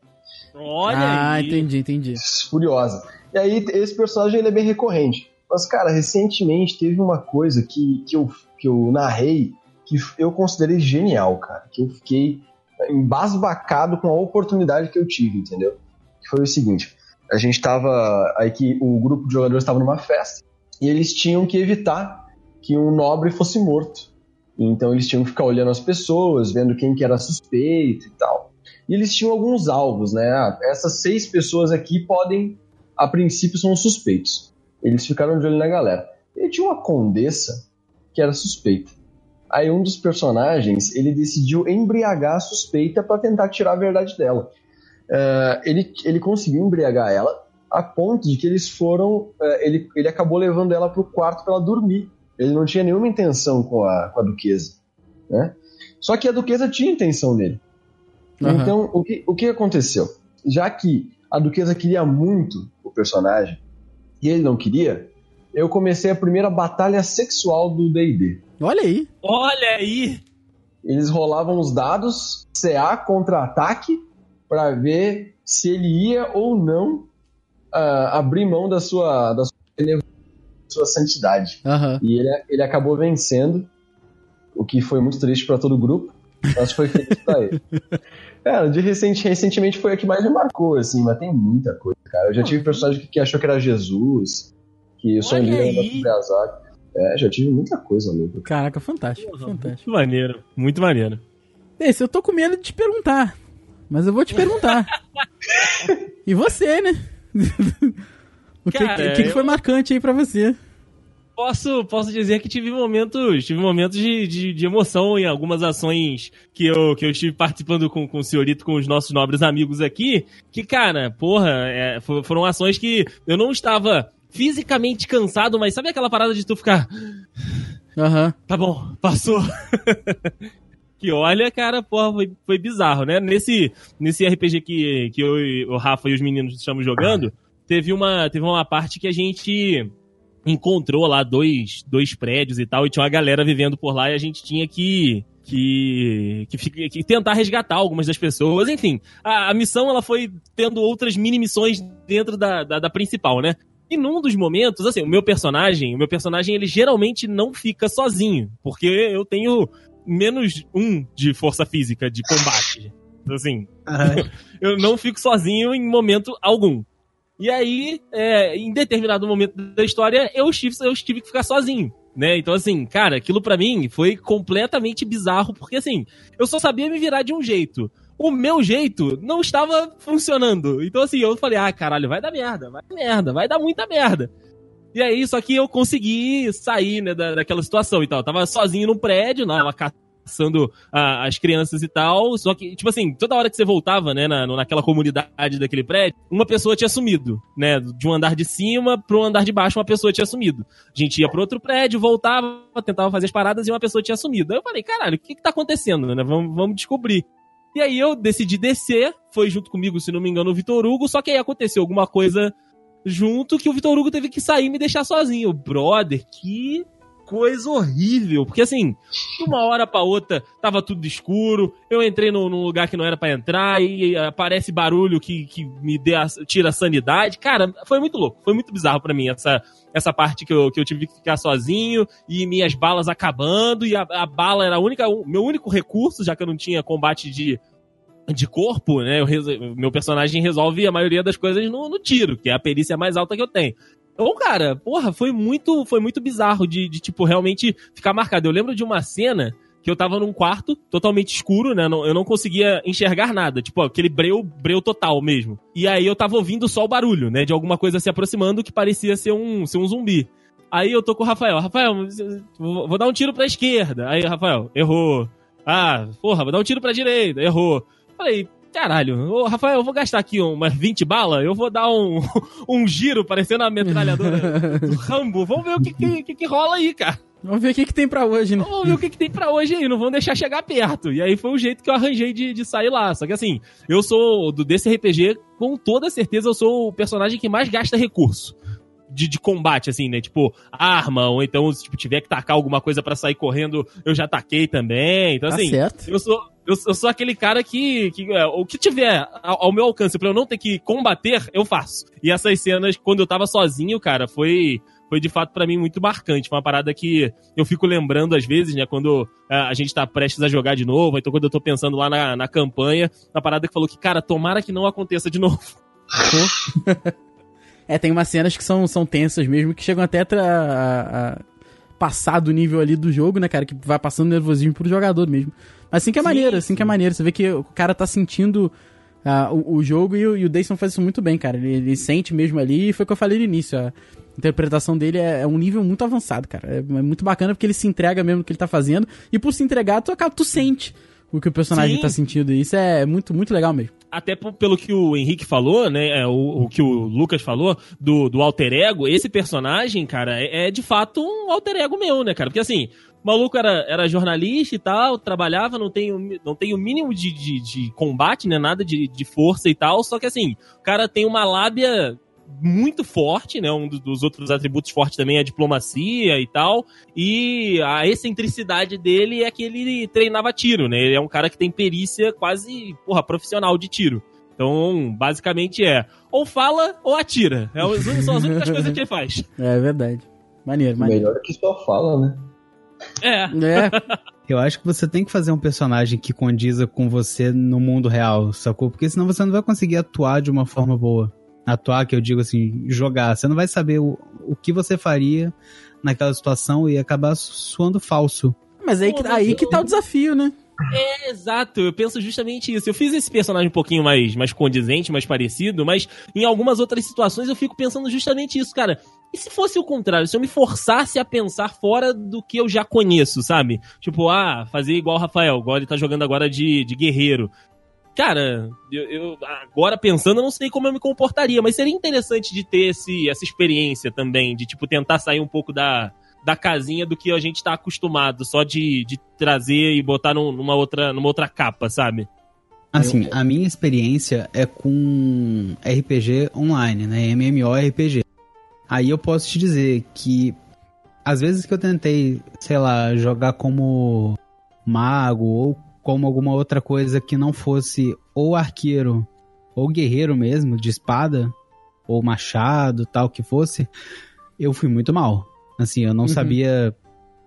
Olha Ah, aí. entendi, entendi. furiosa. E aí, esse personagem ele é bem recorrente. Mas, cara, recentemente teve uma coisa que, que, eu, que eu narrei que eu considerei genial, cara. Que eu fiquei embasbacado com a oportunidade que eu tive, entendeu? Que foi o seguinte: a gente tava. Aí que o grupo de jogadores estava numa festa e eles tinham que evitar que um nobre fosse morto. Então eles tinham que ficar olhando as pessoas, vendo quem que era suspeito e tal. E eles tinham alguns alvos, né? Ah, essas seis pessoas aqui podem, a princípio, são suspeitos. Eles ficaram de olho na galera. E tinha uma condessa que era suspeita. Aí um dos personagens, ele decidiu embriagar a suspeita para tentar tirar a verdade dela. Eh, ele, ele conseguiu embriagar ela a ponto de que eles foram. eh, ele, ele acabou levando ela pro quarto para ela dormir. Ele não tinha nenhuma intenção com a, com a duquesa. Né? Só que a duquesa tinha intenção nele. Aham. Então, o que, o que aconteceu? Já que a Duquesa queria muito o personagem e ele não queria, eu comecei a primeira batalha sexual do D&D. Olha aí. Olha aí. Eles rolavam os dados, CA contra ataque, para ver se ele ia ou não ah, abrir mão da sua, da sua, sua santidade. Aham. E ele, ele acabou vencendo, o que foi muito triste para todo o grupo, mas foi feliz pra ele. <laughs> Cara, de recente, recentemente foi a que mais me marcou, assim, mas tem muita coisa, cara. Eu já tive personagem que, que achou que era Jesus, que o sonho Olha dele era sobre azar. É, já tive muita coisa, amigo. Caraca, fantástico, fantástico. Muito maneiro. Muito maneiro. Esse, eu tô com medo de te perguntar. Mas eu vou te perguntar. <laughs> e você, né? <laughs> o que, Cara, que, que eu- foi marcante aí pra você? Posso, posso dizer que tive momentos, tive momentos de, de, de emoção em algumas ações que eu, que eu estive participando com, com o senhorito, com os nossos nobres amigos aqui, que, cara, porra, é, fo- foram ações que eu não estava fisicamente cansado, mas sabe aquela parada de tu ficar, Aham. tá bom, passou. <laughs> que olha, cara, porra, foi, foi bizarro, né? Nesse, nesse RPG que, que eu o Rafa e os meninos estamos jogando, teve uma, teve uma parte que a gente encontrou lá dois, dois prédios e tal, e tinha uma galera vivendo por lá e a gente tinha que. Que, que, que tentar resgatar algumas das pessoas, enfim. A, a missão ela foi tendo outras mini missões dentro da, da, da principal, né? E num dos momentos, assim, o meu personagem, o meu personagem, ele geralmente não fica sozinho, porque eu tenho menos um de força física, de combate. Assim, <laughs> eu não fico sozinho em momento algum. E aí, é, em determinado momento da história, eu tive, eu tive que ficar sozinho. Né? Então, assim, cara, aquilo pra mim foi completamente bizarro, porque assim, eu só sabia me virar de um jeito. O meu jeito não estava funcionando. Então, assim, eu falei, ah, caralho, vai dar merda, vai dar merda, vai dar muita merda. E aí, só que eu consegui sair, né, da, daquela situação e tal. Eu tava sozinho num prédio, numa casa passando a- as crianças e tal. Só que, tipo assim, toda hora que você voltava, né, na, naquela comunidade daquele prédio, uma pessoa tinha sumido, né? De um andar de cima pro andar de baixo, uma pessoa tinha sumido. A gente ia pro outro prédio, voltava, tentava fazer as paradas e uma pessoa tinha sumido. Aí eu falei, caralho, o que que tá acontecendo, né? Vamos, vamos descobrir. E aí eu decidi descer, foi junto comigo, se não me engano, o Vitor Hugo, só que aí aconteceu alguma coisa junto que o Vitor Hugo teve que sair e me deixar sozinho. Brother, que coisa horrível. Porque assim, de uma hora pra outra tava tudo escuro, eu entrei num, num lugar que não era pra entrar e aparece barulho que, que me dê a- tira a sanidade. Cara, foi muito louco, foi muito bizarro pra mim essa, essa parte que eu, que eu tive que ficar sozinho e minhas balas acabando e a, a bala era a única, o meu único recurso, já que eu não tinha combate de de corpo, né? eu meu personagem resolve a maioria das coisas no, no tiro, que é a perícia mais alta que eu tenho. Então, cara, porra, foi muito, foi muito bizarro de, de, tipo, realmente ficar marcado. Eu lembro de uma cena que eu tava num quarto totalmente escuro, né? eu não conseguia enxergar nada. Tipo, aquele breu, breu total mesmo. E aí eu tava ouvindo só o barulho, né? De alguma coisa se aproximando que parecia ser um, ser um zumbi. Aí eu tô com o Rafael. Rafael, vou vou dar um tiro pra esquerda. Aí, Rafael, errou. Ah, porra, vou dar um tiro pra direita. Errou. Falei, caralho, ô Rafael, eu vou gastar aqui umas 20 balas, eu vou dar um, <laughs> um giro parecendo a metralhadora do <laughs> Rambo. Vamos ver o que, que, que, que rola aí, cara. Vamos ver o que, que tem pra hoje, né? Vamos ver o que, que tem pra hoje aí, não vão deixar chegar perto. E aí foi o jeito que eu arranjei de, de sair lá. Só que assim, eu sou do desse RPG, com toda certeza eu sou o personagem que mais gasta recurso. De, de combate, assim, né? Tipo, arma, ou então, se tipo, tiver que tacar alguma coisa pra sair correndo, eu já taquei também. Então, Tá assim, certo. eu sou, eu, eu sou aquele cara que, que é, o que tiver ao, ao meu alcance pra eu não ter que combater, eu faço. E essas cenas, quando eu tava sozinho, cara, foi, foi de fato pra mim muito marcante. Foi uma parada que eu fico lembrando às vezes, né, quando é, a gente tá prestes a jogar de novo, então quando eu tô pensando lá na, na campanha, uma parada que falou que, cara, tomara que não aconteça de novo. <laughs> <laughs> É, tem umas cenas que são, são tensas mesmo, que chegam até tra- a, a passar do nível ali do jogo, né, cara? Que vai passando nervosismo pro jogador mesmo. Mas assim que é maneiro, assim sim. que é maneiro. Você vê que o cara tá sentindo ah, o, o jogo e o, e o Dayson faz isso muito bem, cara. Ele, ele sente mesmo ali, e foi o que eu falei no início. A interpretação dele é, é um nível muito avançado, cara. É, é muito bacana porque ele se entrega mesmo no que ele tá fazendo. E por se entregar, tu, tu sente o que o personagem Sim. tá sentindo. E isso é muito, muito legal mesmo. Até pelo que o Henrique falou, né? é, O, o que o Lucas falou do, do alter ego, esse personagem, cara, é, é de fato um alter ego meu, né, cara? Porque assim, o maluco era, era jornalista e tal, trabalhava, não tem, não tem o mínimo de, de, de combate, né? Nada de, de força e tal. Só que assim, o cara tem uma lábia muito forte, né? Um do- dos outros atributos fortes também é a diplomacia e tal. E a excentricidade dele é que ele treinava tiro, né? Ele é um cara que tem perícia quase, porra, profissional de tiro. Então, basicamente é ou fala ou atira. É, são as únicas coisas que ele faz. <laughs> É verdade. Maneiro, maneiro. Melhor que só fala, né? É. É, <laughs> Eu acho que você tem que fazer um personagem que condiza com você no mundo real, sacou? Porque senão você não vai conseguir atuar de uma forma boa. Atuar, que eu digo assim, jogar. Você não vai saber o, o que você faria naquela situação e acabar suando falso. mas aí, que, Pô, aí que tá o desafio, né? É, exato, eu penso justamente isso. Eu fiz esse personagem um pouquinho mais, mais condizente, mais parecido, mas em algumas outras situações eu fico pensando justamente isso, cara. E se fosse o contrário? Se eu me forçasse a pensar fora do que eu já conheço, sabe? Tipo, ah, fazer igual o Rafael, igual ele tá jogando agora de, de guerreiro. Cara, eu, eu- agora pensando, eu não sei como eu me comportaria, mas seria interessante de ter esse, essa experiência também, de tipo tentar sair um pouco da, da casinha do que a gente tá acostumado, só de, de trazer e botar num- numa, outra, numa outra capa, sabe? Assim, a minha experiência é com RPG online, né? MMORPG. Aí eu posso te dizer que às vezes que eu tentei, sei lá, jogar como mago ou como alguma outra coisa que não fosse ou arqueiro ou guerreiro mesmo, de espada, ou machado, tal que fosse, eu fui muito mal. Assim, eu não Uhum. sabia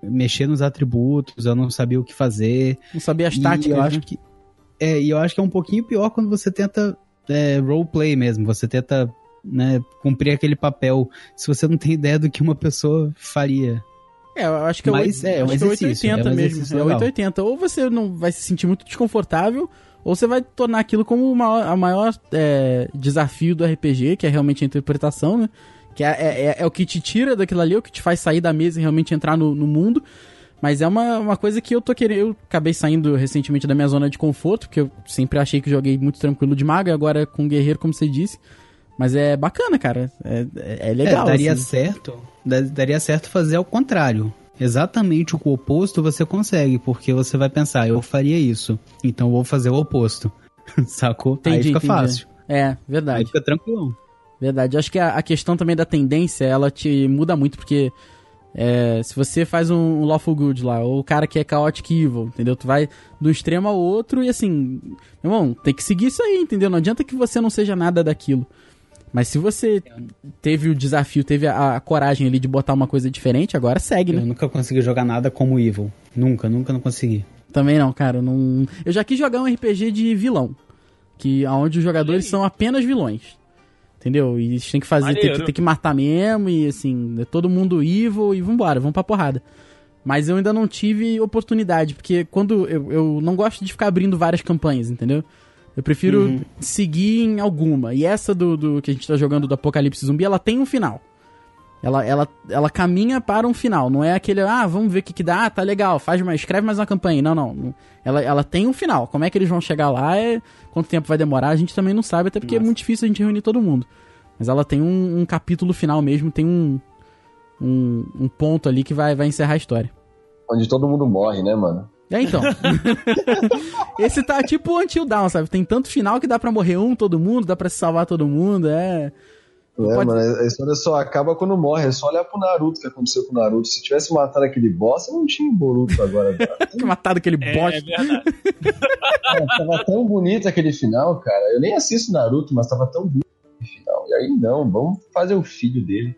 mexer nos atributos, eu não sabia o que fazer. Não sabia as E táticas, eu acho né? que é, e eu acho que é um pouquinho pior quando você tenta é, roleplay mesmo, você tenta né, cumprir aquele papel se você não tem ideia do que uma pessoa faria. É, eu acho que é, Mas oito- é um acho que exercício, 880 é um mesmo. É legal. 880. Ou você não vai se sentir muito desconfortável, ou você vai tornar aquilo como o maior, a maior é, desafio do RPG, que é realmente a interpretação, né? Que é, é- é- é o que te tira daquilo ali, é o que te faz sair da mesa e realmente entrar no, no mundo. Mas é uma, uma coisa que eu tô querendo. Eu acabei saindo recentemente da minha zona de conforto, porque eu sempre achei que joguei muito tranquilo de mago, e agora com guerreiro, como você disse. Mas é bacana, cara. É, é, é legal. É, daria assim. certo. da- Daria certo fazer ao contrário. Exatamente o oposto você consegue, porque você vai pensar, eu faria isso, então eu vou fazer o oposto. <laughs> Sacou? Aí Entendi, fica entendi. fácil. É, Aí verdade. fica tranquilão. Verdade. Acho que a, a questão também da tendência, ela te muda muito, porque é, se você faz um, Lawful Good lá, ou o cara que é Chaotic Evil, entendeu? Tu vai do extremo ao outro e assim, irmão, tem que seguir isso aí, entendeu? Não adianta que você não seja nada daquilo. Mas se você teve o desafio, teve a, a coragem ali de botar uma coisa diferente, agora segue, né? Eu nunca consegui jogar nada como Evil. Nunca, nunca não consegui. Também não, cara. eu Não... Eu já quis jogar um RPG de vilão. Que onde os jogadores são apenas vilões. Entendeu? E eles têm que fazer, tem que, tem que matar mesmo, e assim, é todo mundo evil e vambora, vamos pra porrada. Mas eu ainda não tive oportunidade, porque quando eu, eu não gosto de ficar abrindo várias campanhas, entendeu? Eu prefiro seguir em alguma. E essa do, do que a gente tá jogando do Apocalipse Zumbi, ela tem um final. Ela, ela, ela caminha para um final. Não é aquele, ah, vamos ver o que, que dá, ah, tá legal, faz mais, escreve mais uma campanha. Não, não. Ela, ela tem um final. Como é que eles vão chegar lá? É, quanto tempo vai demorar? A gente também não sabe, até porque é muito difícil a gente reunir todo mundo. Mas ela tem um, um capítulo final mesmo, tem um, um, um ponto ali que vai, vai encerrar a história. Onde todo mundo morre, né, mano? É, então. <laughs> Esse tá tipo o Until Down, sabe? Tem tanto final que dá pra morrer um, todo mundo, dá pra se salvar todo mundo, é... É, Pode- mano, a história só acaba quando morre. É só olhar pro Naruto o que aconteceu com o Naruto. Se tivesse matado aquele bosta, não tinha o Boruto agora. cara. <laughs> Que matado aquele É, bosta. é verdade. Cara, tava tão bonito aquele final, cara. Eu nem assisto Naruto, mas tava tão bonito aquele final. E aí, não, vamos fazer o filho dele.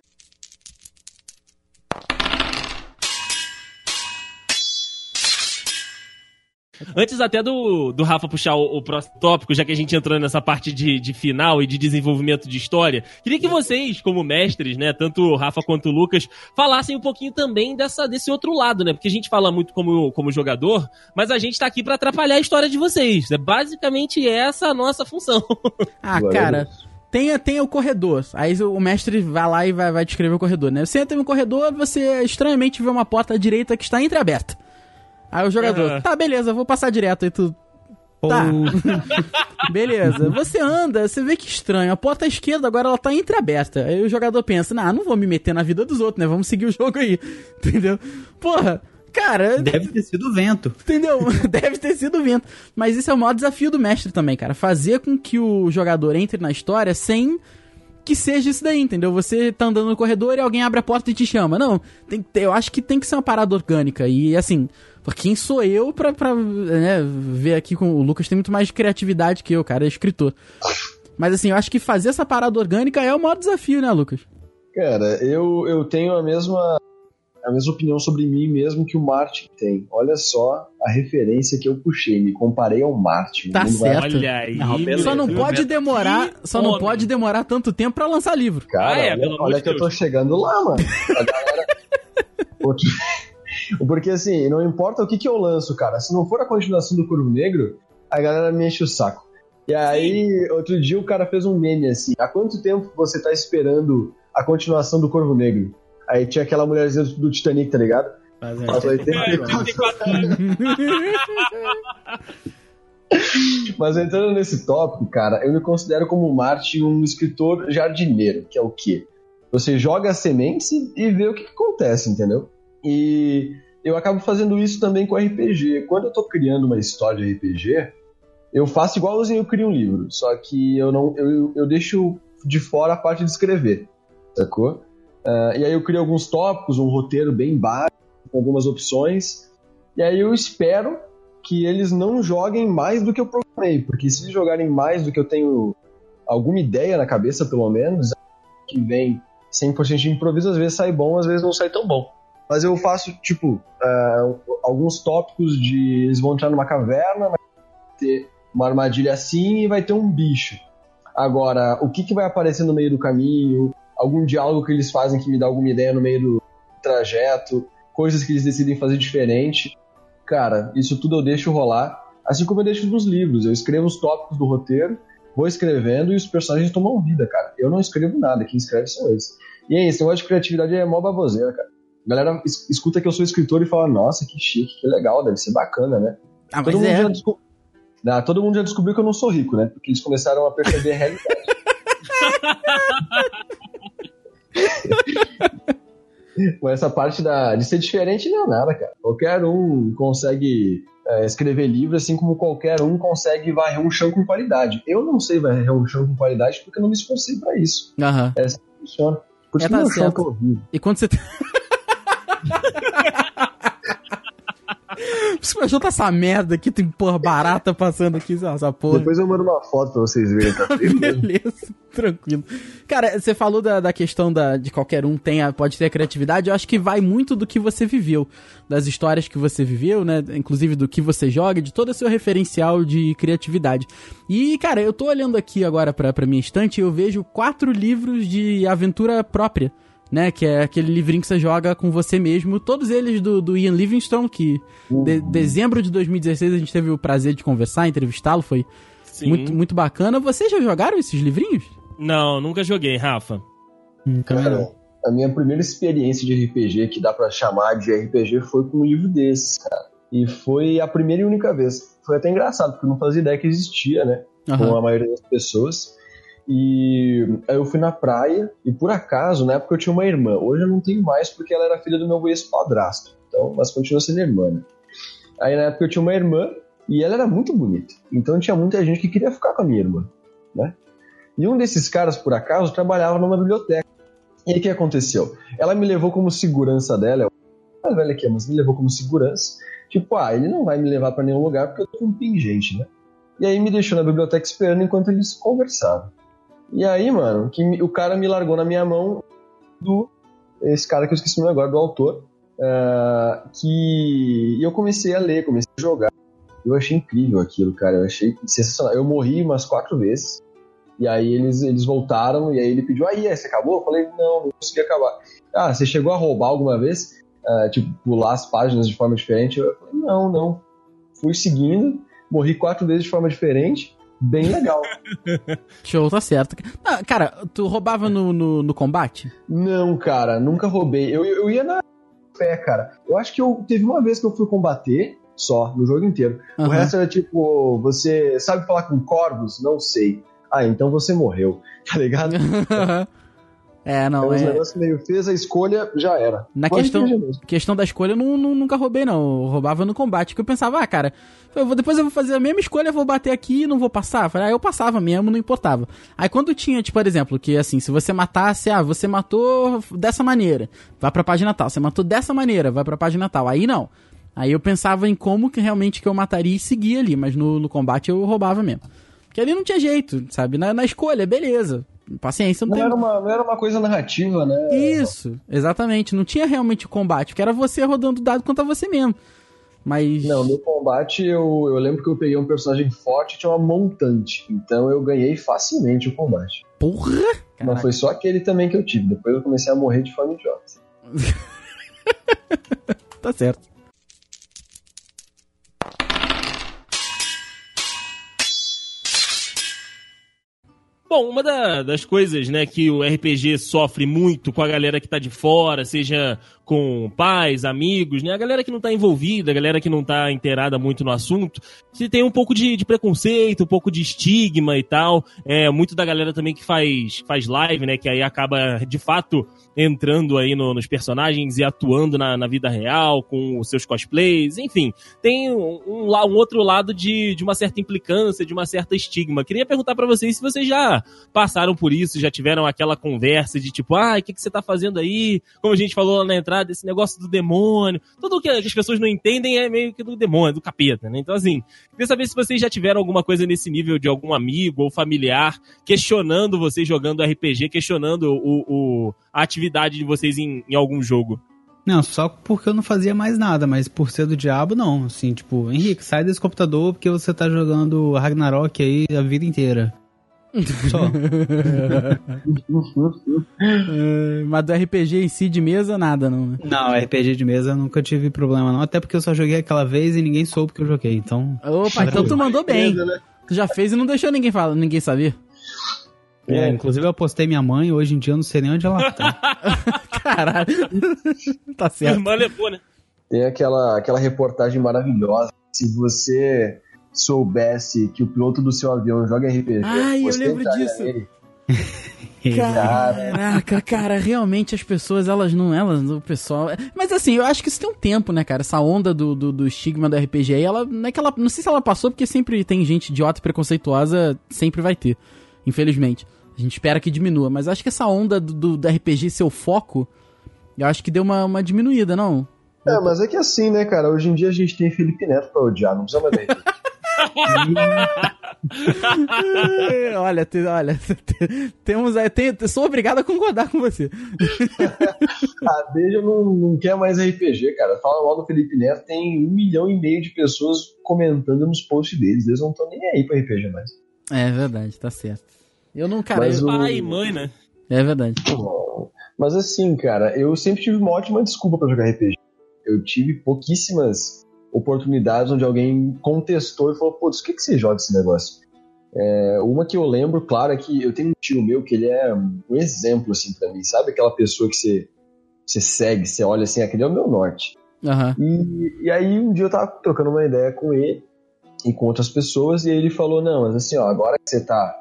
Antes até do, do Rafa puxar o, o próximo tópico, já que a gente entrou nessa parte de, de final e de desenvolvimento de história, queria que vocês, como mestres, né, tanto o Rafa quanto o Lucas, falassem um pouquinho também dessa, desse outro lado, né? Porque a gente fala muito como, como jogador, mas a gente tá aqui pra atrapalhar a história de vocês. É basicamente essa a nossa função. <laughs> Ah, cara, tem, tem o corredor. Aí o mestre vai lá e vai, vai descrever o corredor, né? Você entra no corredor, você estranhamente vê uma porta à direita que está entreaberta. Aí o jogador, tá, beleza, vou passar direto. Aí tu, Tá. <laughs> beleza. Você anda, você vê que estranho. A porta à esquerda agora ela tá entreaberta. Aí o jogador pensa, nah, não vou me meter na vida dos outros, né? Vamos seguir o jogo aí. <laughs> Entendeu? Porra, cara, Deve ter sido vento. Entendeu? <laughs> Deve ter sido vento. Mas esse é o maior desafio do mestre também, cara. Fazer com que o jogador entre na história sem que seja isso daí, entendeu? Você tá andando no corredor e alguém abre a porta e te chama. Não, tem eu acho que tem que ser uma parada orgânica. E assim, quem sou eu pra, pra né, ver aqui com. O Lucas tem muito mais criatividade que eu, cara, é escritor. Mas assim, eu acho que fazer essa parada orgânica é o maior desafio, né, Lucas? Cara, eu, eu tenho a mesma, a mesma opinião sobre mim mesmo que o Martin tem. Olha só a referência que eu puxei. Me comparei ao Martin. Tá certo. Olha aí. Não, beleza. Só não pode Deus. demorar, Que só não homem. pode demorar tanto tempo pra lançar livro. Cara, Ah, é, olha, olha que eu tô Deus. chegando lá, mano. A galera. <laughs> Outro- Porque assim, não importa o que, que eu lanço, cara. Se não for a continuação do Corvo Negro, a galera me enche o saco. E aí, outro dia o cara fez um meme assim: há quanto tempo você tá esperando a continuação do Corvo Negro? Aí tinha aquela mulherzinha do Titanic, tá ligado? Faz 84 Mas entrando nesse tópico, cara, eu me considero como o Martin um escritor jardineiro, que é o quê? Você joga as sementes e e vê o que, que acontece, entendeu? E eu acabo fazendo isso também com RPG. Quando eu tô criando uma história de RPG, eu faço igualzinho eu crio um livro, só que eu não eu, eu deixo de fora a parte de escrever, sacou? Ah, e aí eu crio alguns tópicos, um roteiro bem básico, com algumas opções, e aí eu espero que eles não joguem mais do que eu programei, porque se eles jogarem mais do que eu tenho alguma ideia na cabeça, pelo menos, que vem 100% de improviso, às vezes sai bom, às vezes não sai tão bom. Mas eu faço, tipo, ah, alguns tópicos de eles vão entrar numa caverna, vai ter uma armadilha assim e vai ter um bicho. Agora, o que, que vai aparecer no meio do caminho, algum diálogo que eles fazem que me dá alguma ideia no meio do trajeto, coisas que eles decidem fazer diferente. Cara, isso tudo eu deixo rolar. Assim como eu deixo nos livros. Eu escrevo os tópicos do roteiro, vou escrevendo e os personagens tomam vida, cara. Eu não escrevo nada, quem escreve são eles. E é isso, eu acho que criatividade é mó baboseira, cara. A galera es- escuta que eu sou escritor e fala, nossa, que chique, que legal, deve ser bacana, né? Ah, todo, mundo é. já desco- Ah, todo mundo já descobriu que eu não sou rico, né? Porque eles começaram a perceber a realidade. <laughs> <laughs> Mas essa parte da, de ser diferente não é nada, cara. Qualquer um consegue é, escrever livro, assim como qualquer um consegue varrer um chão com qualidade. Eu não sei varrer um chão com qualidade porque eu não me esforcei pra isso. Aham. Funciona. Por isso É, que tá meu chão é horrível. E quando você. <laughs> Se eu juntar essa merda aqui, tem porra barata passando aqui, essa porra. Depois eu mando uma foto pra vocês verem, tá? <laughs> Beleza, tranquilo. Cara, você falou da, da questão da, de qualquer um tenha, pode ter a criatividade, eu acho que vai muito do que você viveu, das histórias que você viveu, né? Inclusive do que você joga, de todo o seu referencial de criatividade. E, cara, eu tô olhando aqui agora pra, pra minha estante e eu vejo quatro livros de aventura própria. Né, que é aquele livrinho que você joga com você mesmo. Todos eles do, do Ian Livingstone, que de, dezembro de 2016 a gente teve o prazer de conversar, entrevistá-lo, foi Sim. muito, muito bacana. Vocês já jogaram esses livrinhos? Não, nunca joguei, Rafa. Cara, a minha primeira experiência de RPG, que dá pra chamar de RPG, foi com um livro desses, cara. E foi a primeira e única vez. Foi até engraçado, porque eu não fazia ideia que existia, né? Com Aham. a maioria das pessoas. E aí eu fui na praia, e por acaso, na época eu tinha uma irmã. Hoje eu não tenho mais, porque ela era filha do meu ex-padrasto. Então, mas continua sendo irmã, né? Aí na época eu tinha uma irmã, e ela era muito bonita. Então tinha muita gente que queria ficar com a minha irmã, né? E um desses caras, por acaso, trabalhava numa biblioteca. E aí o que aconteceu? Ela me levou como segurança dela, é mais velha que eu, mas me levou como segurança. Tipo, ah, ele não vai me levar pra nenhum lugar porque eu tô com pingente, né? E aí me deixou na biblioteca esperando enquanto eles conversavam. E aí, mano, que o cara me largou na minha mão do. Esse cara que eu esqueci o nome agora, do autor. ah, que. Eu comecei a ler, comecei a jogar. Eu achei incrível aquilo, cara. Eu achei sensacional. Eu morri umas quatro vezes. E aí eles, eles voltaram, e aí ele pediu, aí, você acabou? Eu falei, não, não consegui acabar. Ah, você chegou a roubar alguma vez? Ah, tipo, pular as páginas de forma diferente? Eu falei, não, não. Fui seguindo, morri quatro vezes de forma diferente, bem legal. <laughs> Show, tá certo. Ah, cara, tu roubava no, no, no combate? não, cara, nunca roubei. Eu, eu ia na fé, cara. Eu acho que eu teve uma vez que eu fui combater, só, no jogo inteiro. O Aham. resto era tipo, você sabe falar com corvos? Não sei. Ah, então você morreu, <laughs> tá ligado? <laughs> é, É não, uns é. negócios meio fez a escolha, já era. Na Pode questão, questão da escolha, eu não, não- nunca roubei, não. Eu roubava no combate, que eu pensava, ah, cara, eu vou, depois eu vou fazer a mesma escolha, vou bater aqui e não vou passar. Falei, ah, eu passava mesmo, não importava. Aí quando tinha, tipo, por exemplo, que assim, se você matasse, ah, você matou dessa maneira, vai pra página tal. Você matou dessa maneira, vai pra página tal. Aí não. Aí eu pensava em como que realmente que eu mataria e seguia ali, mas no, no combate eu roubava mesmo. Porque ali não tinha jeito, sabe? Na, na escolha, beleza. Paciência, não, Não tem. era, uma, não era uma coisa narrativa, né? Isso, exatamente. Não tinha realmente combate, porque era você rodando dado contra você mesmo. Mas. Não, no combate eu, eu lembro que eu peguei um personagem forte, tinha uma montante. Então eu ganhei facilmente o combate. Porra! Mas Caraca. foi só aquele também que eu tive. Depois eu comecei a morrer de forma idiota. <laughs> Tá certo. Bom, uma da- das coisas, né, que o RPG sofre muito com a galera que tá de fora, seja com pais, amigos, né, a galera que não tá envolvida, a galera que não tá inteirada muito no assunto, que tem um pouco de, de preconceito, um pouco de estigma e tal. É, muito da galera também que faz, faz live, né, que aí acaba, de fato, entrando aí no- nos personagens e atuando na, na vida real, com os seus cosplays, enfim. Tem um, um, um outro lado de, de uma certa implicância, de uma certa estigma. Queria perguntar pra vocês se vocês já passaram por isso, já tiveram aquela conversa de tipo, ah, o que, que você tá fazendo aí? Como a gente falou lá na entrada, esse negócio do demônio. Tudo que as pessoas não entendem é meio que do demônio, do capeta, né? Então, assim, queria saber se vocês já tiveram alguma coisa nesse nível de algum amigo ou familiar questionando vocês jogando RPG, questionando o, o- a atividade de vocês em, em algum jogo. Não, só porque eu não fazia mais nada, mas por ser do diabo, não. Assim, tipo, Henrique, sai desse computador porque você tá jogando Ragnarok aí a vida inteira. Só. É, <laughs> mas do RPG em si de mesa, nada, não, né? não, RPG de mesa eu nunca tive problema, não. Até porque eu só joguei aquela vez e ninguém soube que eu joguei, então. Opa, então tu mandou bem. Né? Tu já fez e não deixou ninguém falar, ninguém saber. É, inclusive eu postei minha mãe, hoje em dia eu não sei nem onde ela tá. <laughs> Caralho. tá Minha certo. irmã levou, né? Tem aquela, aquela reportagem maravilhosa. Se você soubesse que o piloto do seu avião joga RPG, Ai, eu lembro disso. nele? <laughs> Caraca, cara, realmente as pessoas, elas não, elas, o pessoal. Mas assim, eu acho que isso tem um tempo, né, cara? Essa onda do, do, do estigma do RPG aí, ela. Não é que ela. Não sei se ela passou, porque sempre tem gente idiota e preconceituosa, sempre vai ter. Infelizmente. A gente espera que diminua. Mas acho que essa onda do, do, do RPG ser o foco, eu acho que deu uma, uma diminuída, não? É, mas é que assim, né, cara? Hoje em dia a gente tem Felipe Neto pra odiar, não precisa mais daí. É, <laughs> <laughs> olha, te- olha, te- temos. aí- tem- sou obrigado a concordar com você. <laughs> A Deja não, não quer mais RPG, cara. Fala mal do Felipe Neto, tem um milhão e meio de pessoas comentando nos posts deles. Eles não estão nem aí pra RPG mais. É verdade, tá certo. Eu não, cara. Mas eu- Pai e mãe, né? É verdade. Mas assim, cara, eu sempre tive uma ótima desculpa pra jogar RPG. Eu tive pouquíssimas oportunidades onde alguém contestou e falou, putz, o que, que você joga esse negócio? É, uma que eu lembro, claro, é que eu tenho um tio meu que ele é um exemplo, assim, pra mim. Sabe aquela pessoa que você, você segue, você olha assim, aquele é o meu norte. Aham. E, e aí um dia eu tava trocando uma ideia com ele e com outras pessoas, e aí ele falou, não, mas assim, ó, agora que você tá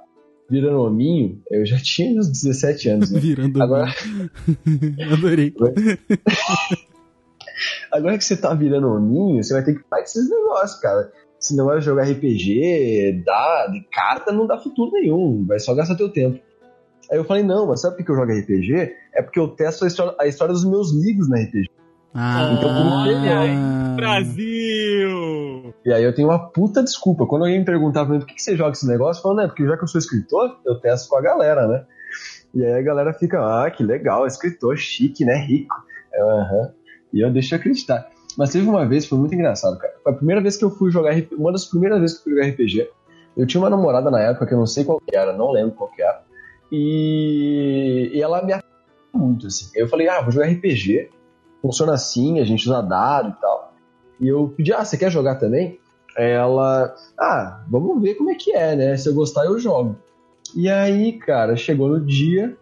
virando hominho, eu já <laughs> tinha uns 17 anos, né? Virando. Agora, <laughs> Adorei. <laughs> agora que você tá virando hominho, você vai ter que parar esses negócios, cara. Se não vai jogar RPG, dá, de carta, não dá futuro nenhum, vai só gastar teu tempo. Aí eu falei, não, mas sabe por que eu jogo RPG? É porque eu testo a história, a história dos meus livros na RPG. Ah, Então, como Olha Brasil! E aí eu tenho uma puta desculpa. Quando alguém me perguntava pra mim por que, que você joga esse negócio, eu falo, né, porque já que eu sou escritor, eu testo com a galera, né? E aí a galera fica, ah, que legal, escritor, chique, né, rico. Eu, Aham. E eu deixo acreditar. Mas teve uma vez, foi muito engraçado, cara. Foi a primeira vez que eu fui jogar RPG, uma das primeiras vezes que eu fui jogar RPG. Eu tinha uma namorada na época, que eu não sei qual que era, não lembro qual que era. E, e ela me muito, assim. Eu falei, ah, vou jogar RPG. Funciona assim, a gente usa dado e tal. E eu pedi, ah, você quer jogar também? Ela, ah, vamos ver como é que é, né? Se eu gostar, eu jogo. E aí, cara, chegou no dia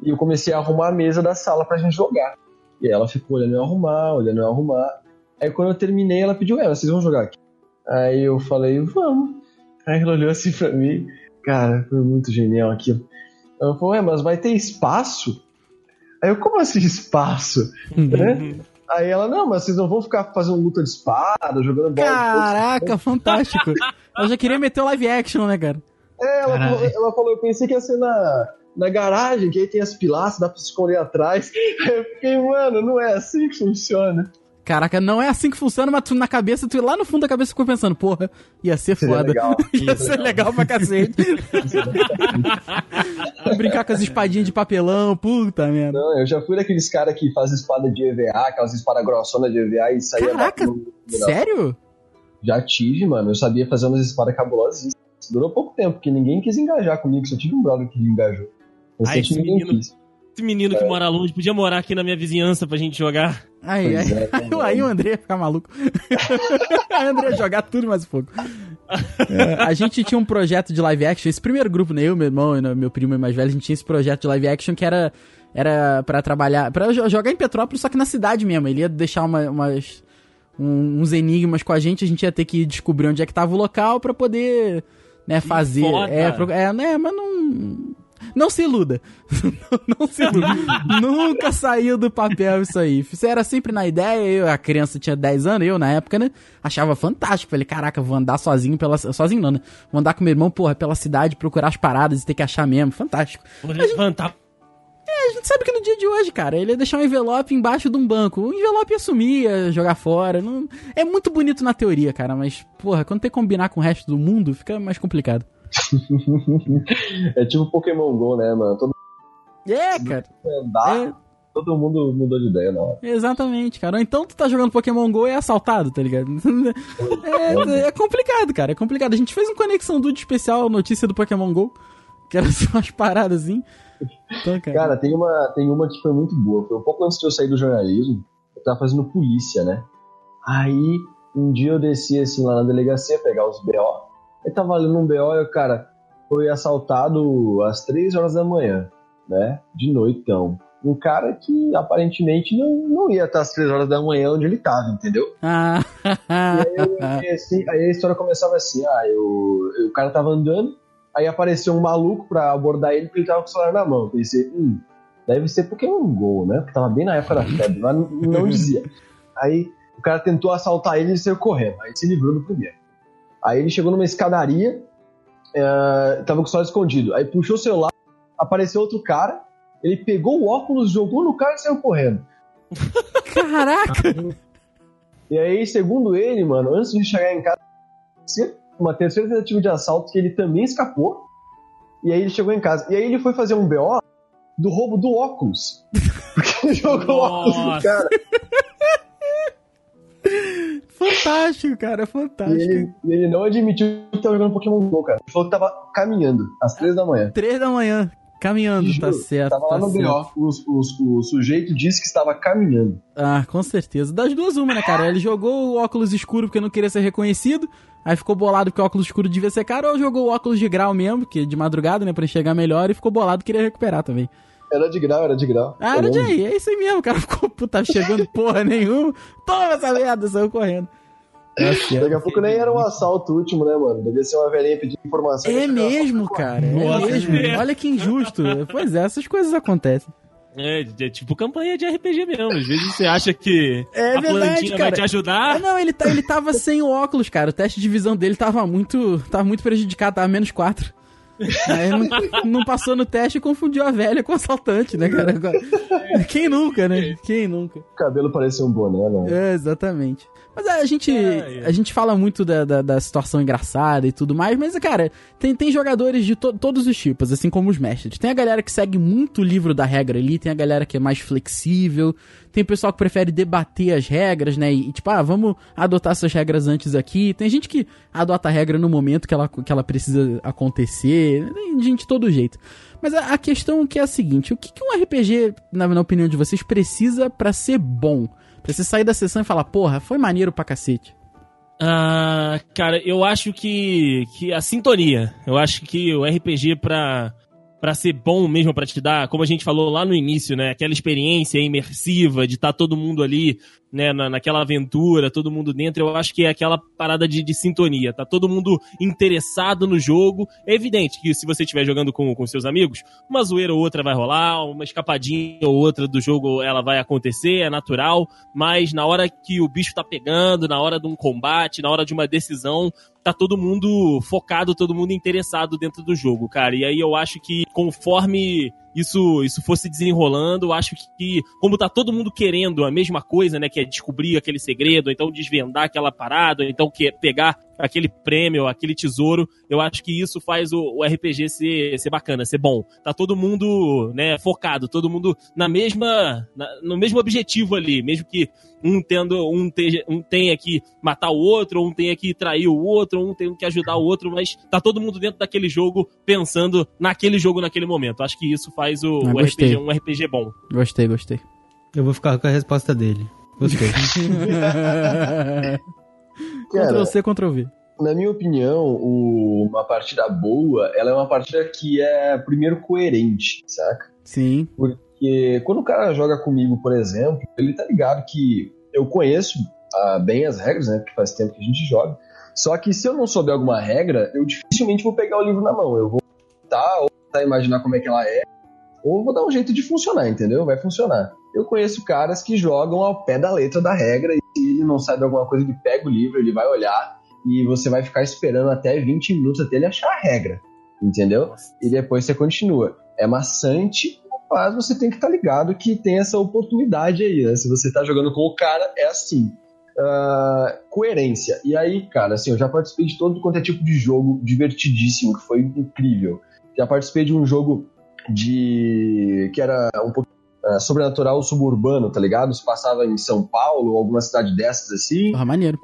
e eu comecei a arrumar a mesa da sala pra gente jogar. E ela ficou olhando eu arrumar, olhando eu arrumar. Aí quando eu terminei, ela pediu, é, vocês vão jogar aqui? Aí eu falei, vamos. Aí ela olhou assim pra mim, cara, foi muito genial aquilo. Ela falou, é, mas vai ter espaço? Aí eu, como assim espaço? Né? Aí ela, não, mas vocês não vão ficar fazendo luta de espada, jogando bola. de fogo?" Caraca, fantástico. Eu já queria meter o live action, né, cara? É, ela falou, ela falou, eu pensei que ia ser na, na garagem, que aí tem as pilastras, dá pra se esconder atrás. Aí <laughs> eu fiquei, mano, não é assim que funciona. Caraca, não é assim que funciona, mas tu na cabeça, tu lá no fundo da cabeça ficou pensando, porra, ia ser Seria foda. legal. <laughs> Ia ser legal pra cacete. <laughs> Brincar com as espadinhas de papelão, puta merda. Não, eu já fui daqueles caras que fazem espada de EVA, aquelas espadas grossonas de EVA e saía Caraca, batendo Sério? Já tive, mano. Eu sabia fazer umas espadas cabulosas. Durou pouco tempo, porque ninguém quis engajar comigo, só tive um brother que engajou. Eu Ai, senti esse menino-. Esse menino que mora longe podia morar aqui na minha vizinhança pra gente jogar. Aí, aí, é, <laughs> também. aí o André ia ficar maluco. <laughs> aí o André ia jogar tudo mais um pouco. É, a gente tinha um projeto de live action, esse primeiro grupo, né? Eu, meu irmão e meu primo mais velho, a gente tinha esse projeto de live action que era, era pra trabalhar, pra jo- jogar em Petrópolis, só que na cidade mesmo. Ele ia deixar uma- umas, um- uns enigmas com a gente, a gente ia ter que descobrir onde é que tava o local pra poder, né, fazer. foda. É, é, né, mas não. Não se iluda. <laughs> não se iluda. Nunca saiu do papel isso aí. Isso era sempre na ideia. Eu, a criança tinha 10 anos, eu na época, né? Achava fantástico. Falei, caraca, vou andar sozinho pela. Sozinho não, né? Vou andar com meu irmão, porra, pela cidade, procurar as paradas e ter que achar mesmo. Fantástico. Vou levantar. A gente sabe que no dia de hoje, cara, ele ia deixar um envelope embaixo de um banco. O envelope ia sumir, ia jogar fora. Não... É muito bonito na teoria, cara, mas, porra, quando tem que combinar com o resto do mundo, fica mais complicado. <laughs> É tipo Pokémon GO, né, mano? Todo É, cara. andar, É, todo mundo mudou de ideia, não. Exatamente, cara. Ou então tu tá jogando Pokémon GO e é assaltado, tá ligado? <laughs> É, é complicado, cara. É complicado. A gente fez um Conexão Dude especial, notícia do Pokémon GO, que era <laughs> só umas paradas assim. Então, cara. Cara, tem uma, tem uma que foi muito boa. Foi um pouco antes de eu sair do jornalismo. Eu tava fazendo polícia, né? Aí, um dia eu desci assim lá na delegacia pegar os BO. Aí tava lendo um BO e o cara foi assaltado às 3 horas da manhã, né? De noitão. um cara que aparentemente não, não ia estar às três horas da manhã onde ele tava, entendeu? Ah, E aí, assim, aí a história começava assim, ah, eu, o cara tava andando, aí apareceu um maluco pra abordar ele porque ele tava com o celular na mão. Eu pensei, hum, deve ser Pokémon GO, né? Porque tava bem na época da febre, mas não- dizia. <laughs> Aí o cara tentou assaltar ele e ele saiu correndo, aí ele se livrou do primeiro. Aí ele chegou numa escadaria, eh, tava com o celular escondido, aí puxou o celular, apareceu outro cara, ele pegou o óculos, jogou no cara e saiu correndo. <laughs> caraca! E aí, segundo ele, mano, antes de chegar em casa, uma terceira tentativa de assalto que ele também escapou. E aí ele chegou em casa. E aí ele foi fazer um BO do roubo do óculos. <laughs> Porque ele jogou o óculos no Nossa. cara. Fantástico, cara, E fantástico. ele, e ele não admitiu que tava jogando Pokémon GO, cara. Ele falou que tava caminhando às três da manhã. Três da manhã, caminhando, tá Juro, certo. Tava lá tá no certo. BO. O, o, o sujeito disse que estava caminhando. Ah, com certeza. Das duas, uma, né, cara? Ele jogou o óculos escuro porque não queria ser reconhecido, aí ficou bolado porque o óculos escuro devia ser caro, ou jogou o óculos de grau mesmo, que é de madrugada, né, pra enxergar melhor, e ficou bolado e queria recuperar também. Era de grau, era de grau. Ah, era de aí, é isso aí mesmo, o cara <laughs> ficou, pô, tava chegando porra nenhuma, toma essa merda, saiu correndo. Certo. Daqui a pouco nem era um assalto último, né, mano? Devia ser uma velhinha pedindo informação. É mesmo, cara, é Nossa. mesmo. Olha que injusto. Pois é, essas coisas acontecem. É, é tipo campanha de RPG mesmo. Às vezes você acha que É a verdade, plantinha vai cara. te ajudar. não, ele, tá, ele tava <laughs> sem o óculos, cara. O teste de visão dele tava muito, tava muito prejudicado, tava menos 4. Aí não, não passou no teste e confundiu a velha com o assaltante, né, cara? <laughs> Quem nunca, né? Quem nunca? O cabelo parecia um boné, né? É, exatamente. Mas a gente, É, é. a gente fala muito da, da, da situação engraçada e tudo mais, mas, cara, tem, tem jogadores de to- todos os tipos, assim como os mestres. Tem a galera que segue muito o livro da regra ali, tem a galera que é mais flexível, tem o pessoal que prefere debater as regras, né? E, tipo, ah, vamos adotar essas regras antes aqui. Tem gente que adota a regra no momento que ela, que ela precisa acontecer. Tem gente de todo jeito. Mas a, a questão que é a seguinte: o que, que um RPG, na, na opinião de vocês, precisa pra ser bom? Pra você sair da sessão e falar, porra, foi maneiro pra cacete. Ah, cara, eu acho que, que a sintonia. Eu acho que o RPG pra, pra ser bom mesmo, pra te dar, como a gente falou lá no início, né? Aquela experiência imersiva de estar todo mundo ali, né? Na, naquela aventura, todo mundo dentro. Eu acho que é aquela parada de, de sintonia. Tá todo mundo interessado no jogo. É evidente que se você estiver jogando com, com seus amigos, uma zoeira ou outra vai rolar, uma escapadinha ou outra do jogo ela vai acontecer, é natural. Mas na hora que o bicho tá pegando, na hora de um combate, na hora de uma decisão, tá todo mundo focado, todo mundo interessado dentro do jogo, cara. E aí eu acho que conforme isso isso fosse desenrolando, acho que como tá todo mundo querendo a mesma coisa, né, que é descobrir aquele segredo, então desvendar aquela parada, então que pegar aquele prêmio, aquele tesouro, eu acho que isso faz o, o RPG ser, ser bacana, ser bom. Tá todo mundo, né, focado, todo mundo na mesma na- no mesmo objetivo ali, mesmo que um tendo um, te, um tenha que matar o outro, ou um tenha que trair o outro, ou um tenha que ajudar o outro, mas tá todo mundo dentro daquele jogo pensando naquele jogo naquele momento. Acho que isso faz o, Ah, o. RPG um RPG bom. Gostei, gostei. Eu vou ficar com a resposta dele. Gostei. <laughs> <laughs> Ctrl C, Ctrl V. Na minha opinião, o- uma partida boa, ela é uma partida que é, primeiro, coerente, saca? Sim. Porque quando o cara joga comigo, por exemplo, ele tá ligado que eu conheço ah, bem as regras, né? Porque faz tempo que a gente joga. Só que se eu não souber alguma regra, eu dificilmente vou pegar o livro na mão. Eu vou tentar ou tentar imaginar como é que ela é, ou vou dar um jeito de funcionar, entendeu? Vai funcionar. Eu conheço caras que jogam ao pé da letra da regra e se ele não sabe alguma coisa, ele pega o livro, ele vai olhar e você vai ficar esperando até 20 minutos até ele achar a regra, entendeu? E depois você continua. É maçante, mas você tem que estar ligado que tem essa oportunidade aí, né? Se você tá jogando com o cara, é assim. Ah, coerência. E aí, cara, assim, eu já participei de todo quanto é tipo de jogo divertidíssimo, que foi incrível. Já participei de um jogo de. que era um pouco ah, sobrenatural suburbano, tá ligado? Se passava em São Paulo, ou alguma cidade dessas assim. Porra, maneiro.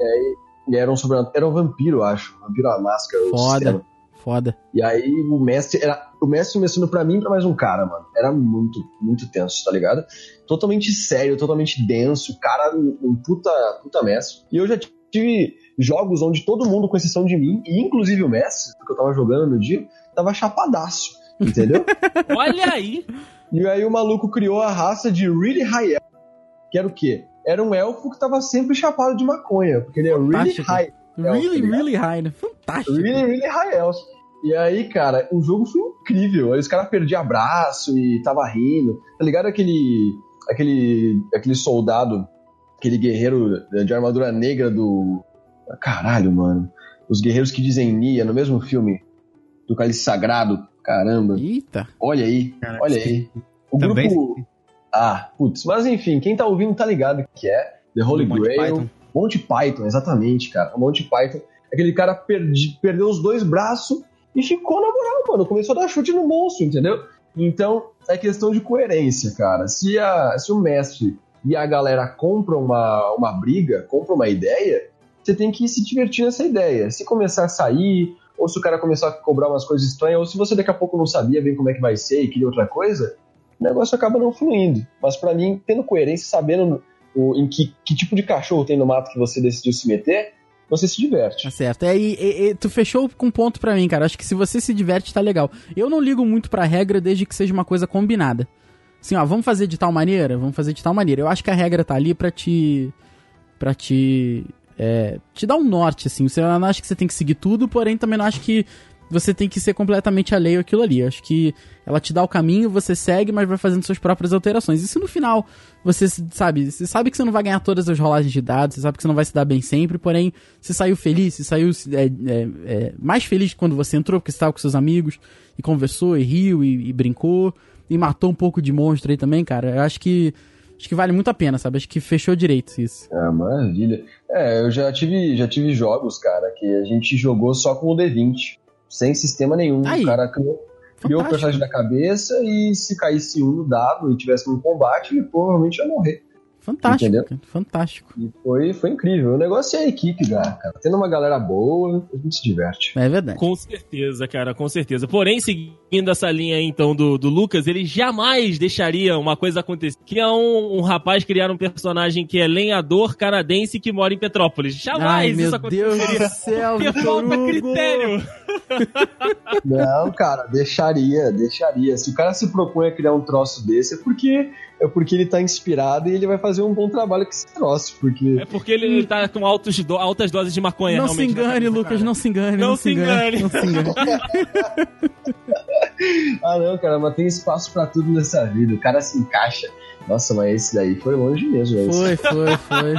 E era um sobrenatural. Era um vampiro, eu acho. Vampiro à máscara. Foda. Foda. E aí o mestre era o mestre começando pra mim e pra mais um cara, mano. Era muito, muito tenso, tá ligado? Totalmente sério, totalmente denso, o cara um, um puta, puta mestre. E eu já tive jogos onde todo mundo, com exceção de mim, e inclusive o mestre, que eu tava jogando no dia, tava chapadaço. Entendeu? <laughs> Olha aí. E aí o maluco criou a raça de Really High Elf. Que era o quê? Era um elfo que tava sempre chapado de maconha. Porque ele é Really Fantástico. High. Really, really high, né? Fantástico. Really, really high elf. E aí, cara, o jogo foi incrível. Aí os caras perdiam abraço e tava rindo. Tá ligado aquele. aquele. aquele soldado, aquele guerreiro de armadura negra do. Caralho, mano. Os guerreiros que dizem Nia no mesmo filme do Cálice Sagrado. Caramba. Eita. Olha aí, Caraca, olha aí. O Também grupo. Ah, putz. Mas enfim, quem tá ouvindo tá ligado que é. The Holy Monty Grail. Python. Monty Python, exatamente, cara. O Monty Python. Aquele cara perdi- perdeu os dois braços e ficou na moral, mano. Começou a dar chute no monstro, entendeu? Então, é questão de coerência, cara. Se, a, se o mestre e a galera compram uma, uma briga, compram uma ideia, você tem que se divertir nessa ideia. Se começar a sair, ou se o cara começar a cobrar umas coisas estranhas, ou se você daqui a pouco não sabia bem como é que vai ser e queria outra coisa, o negócio acaba não fluindo. Mas pra mim, tendo coerência, sabendo o, em que, que tipo de cachorro tem no mato que você decidiu se meter, você se diverte. Tá certo. É, e, e- e tu fechou com um ponto pra mim, cara. Acho que se você se diverte, tá legal. Eu não ligo muito pra regra desde que seja uma coisa combinada. Assim, ó, vamos fazer de tal maneira? Vamos fazer de tal maneira. Eu acho que a regra tá ali pra te. pra te. É, te dar um norte, assim. Você não acha que você tem que seguir tudo, porém também não acho que você tem que ser completamente alheio àquilo ali. Acho que ela te dá o caminho, você segue, mas vai fazendo suas próprias alterações. E se no final você sabe, você sabe que você não vai ganhar todas as rolagens de dados, você sabe que você não vai se dar bem sempre, porém, você saiu feliz, você saiu é, é, é, mais feliz quando você entrou, porque você estava com seus amigos e conversou, e riu, e, e brincou, e matou um pouco de monstro aí também, cara. Eu acho que. Acho que vale muito a pena, sabe? Acho que fechou direito isso. Ah, maravilha. É, eu já tive, já tive jogos, cara, que a gente jogou só com o D20, sem sistema nenhum. Aí. O cara criou, criou o personagem da cabeça e se caísse um no dado e tivesse um combate, ele provavelmente ia morrer. Fantástico, Entendeu? cara, fantástico. E foi, foi incrível. O negócio é a equipe, cara. cara. Tendo uma galera boa, a gente se diverte. É verdade. Com certeza, cara, com certeza. Porém, seguindo essa linha aí, então do, do Lucas, ele jamais deixaria uma coisa acontecer. Que é um, um rapaz criar um personagem que é lenhador canadense que mora em Petrópolis. Ai, Jamais meu isso Deus aconteceria. do céu, Porque Vitor falta critério. Não, cara, deixaria, deixaria. Se o cara se propõe a criar um troço desse, é porque, é porque ele tá inspirado e ele vai fazer um bom trabalho com esse troço. Porque É porque ele tá com altos do- altas doses de maconha, Não se realmente. na engane, cabeça, Lucas, cara. não se engane. Não Não, se engane. engane. Não se engane. <laughs> Ah, não, cara, mas tem espaço pra tudo nessa vida. O cara se encaixa. Nossa, mas esse daí foi longe mesmo. né? Foi, foi, foi.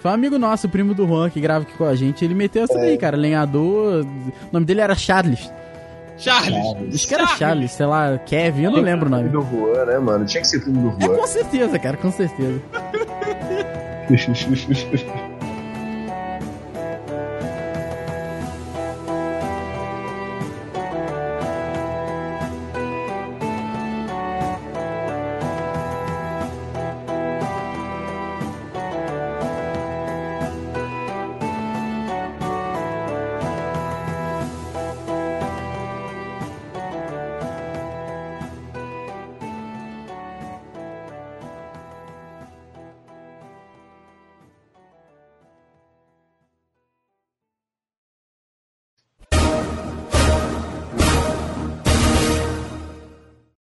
Foi um amigo nosso, o primo do Juan, que grava aqui com a gente. Ele meteu essa daí, cara. Lenhador. O nome dele era Charles. Charles! Acho que era Charles, sei lá, Kevin, eu não lembro o nome. do Juan, né, mano? Tinha que ser filme do É Juan. com certeza, cara, com certeza. <laughs>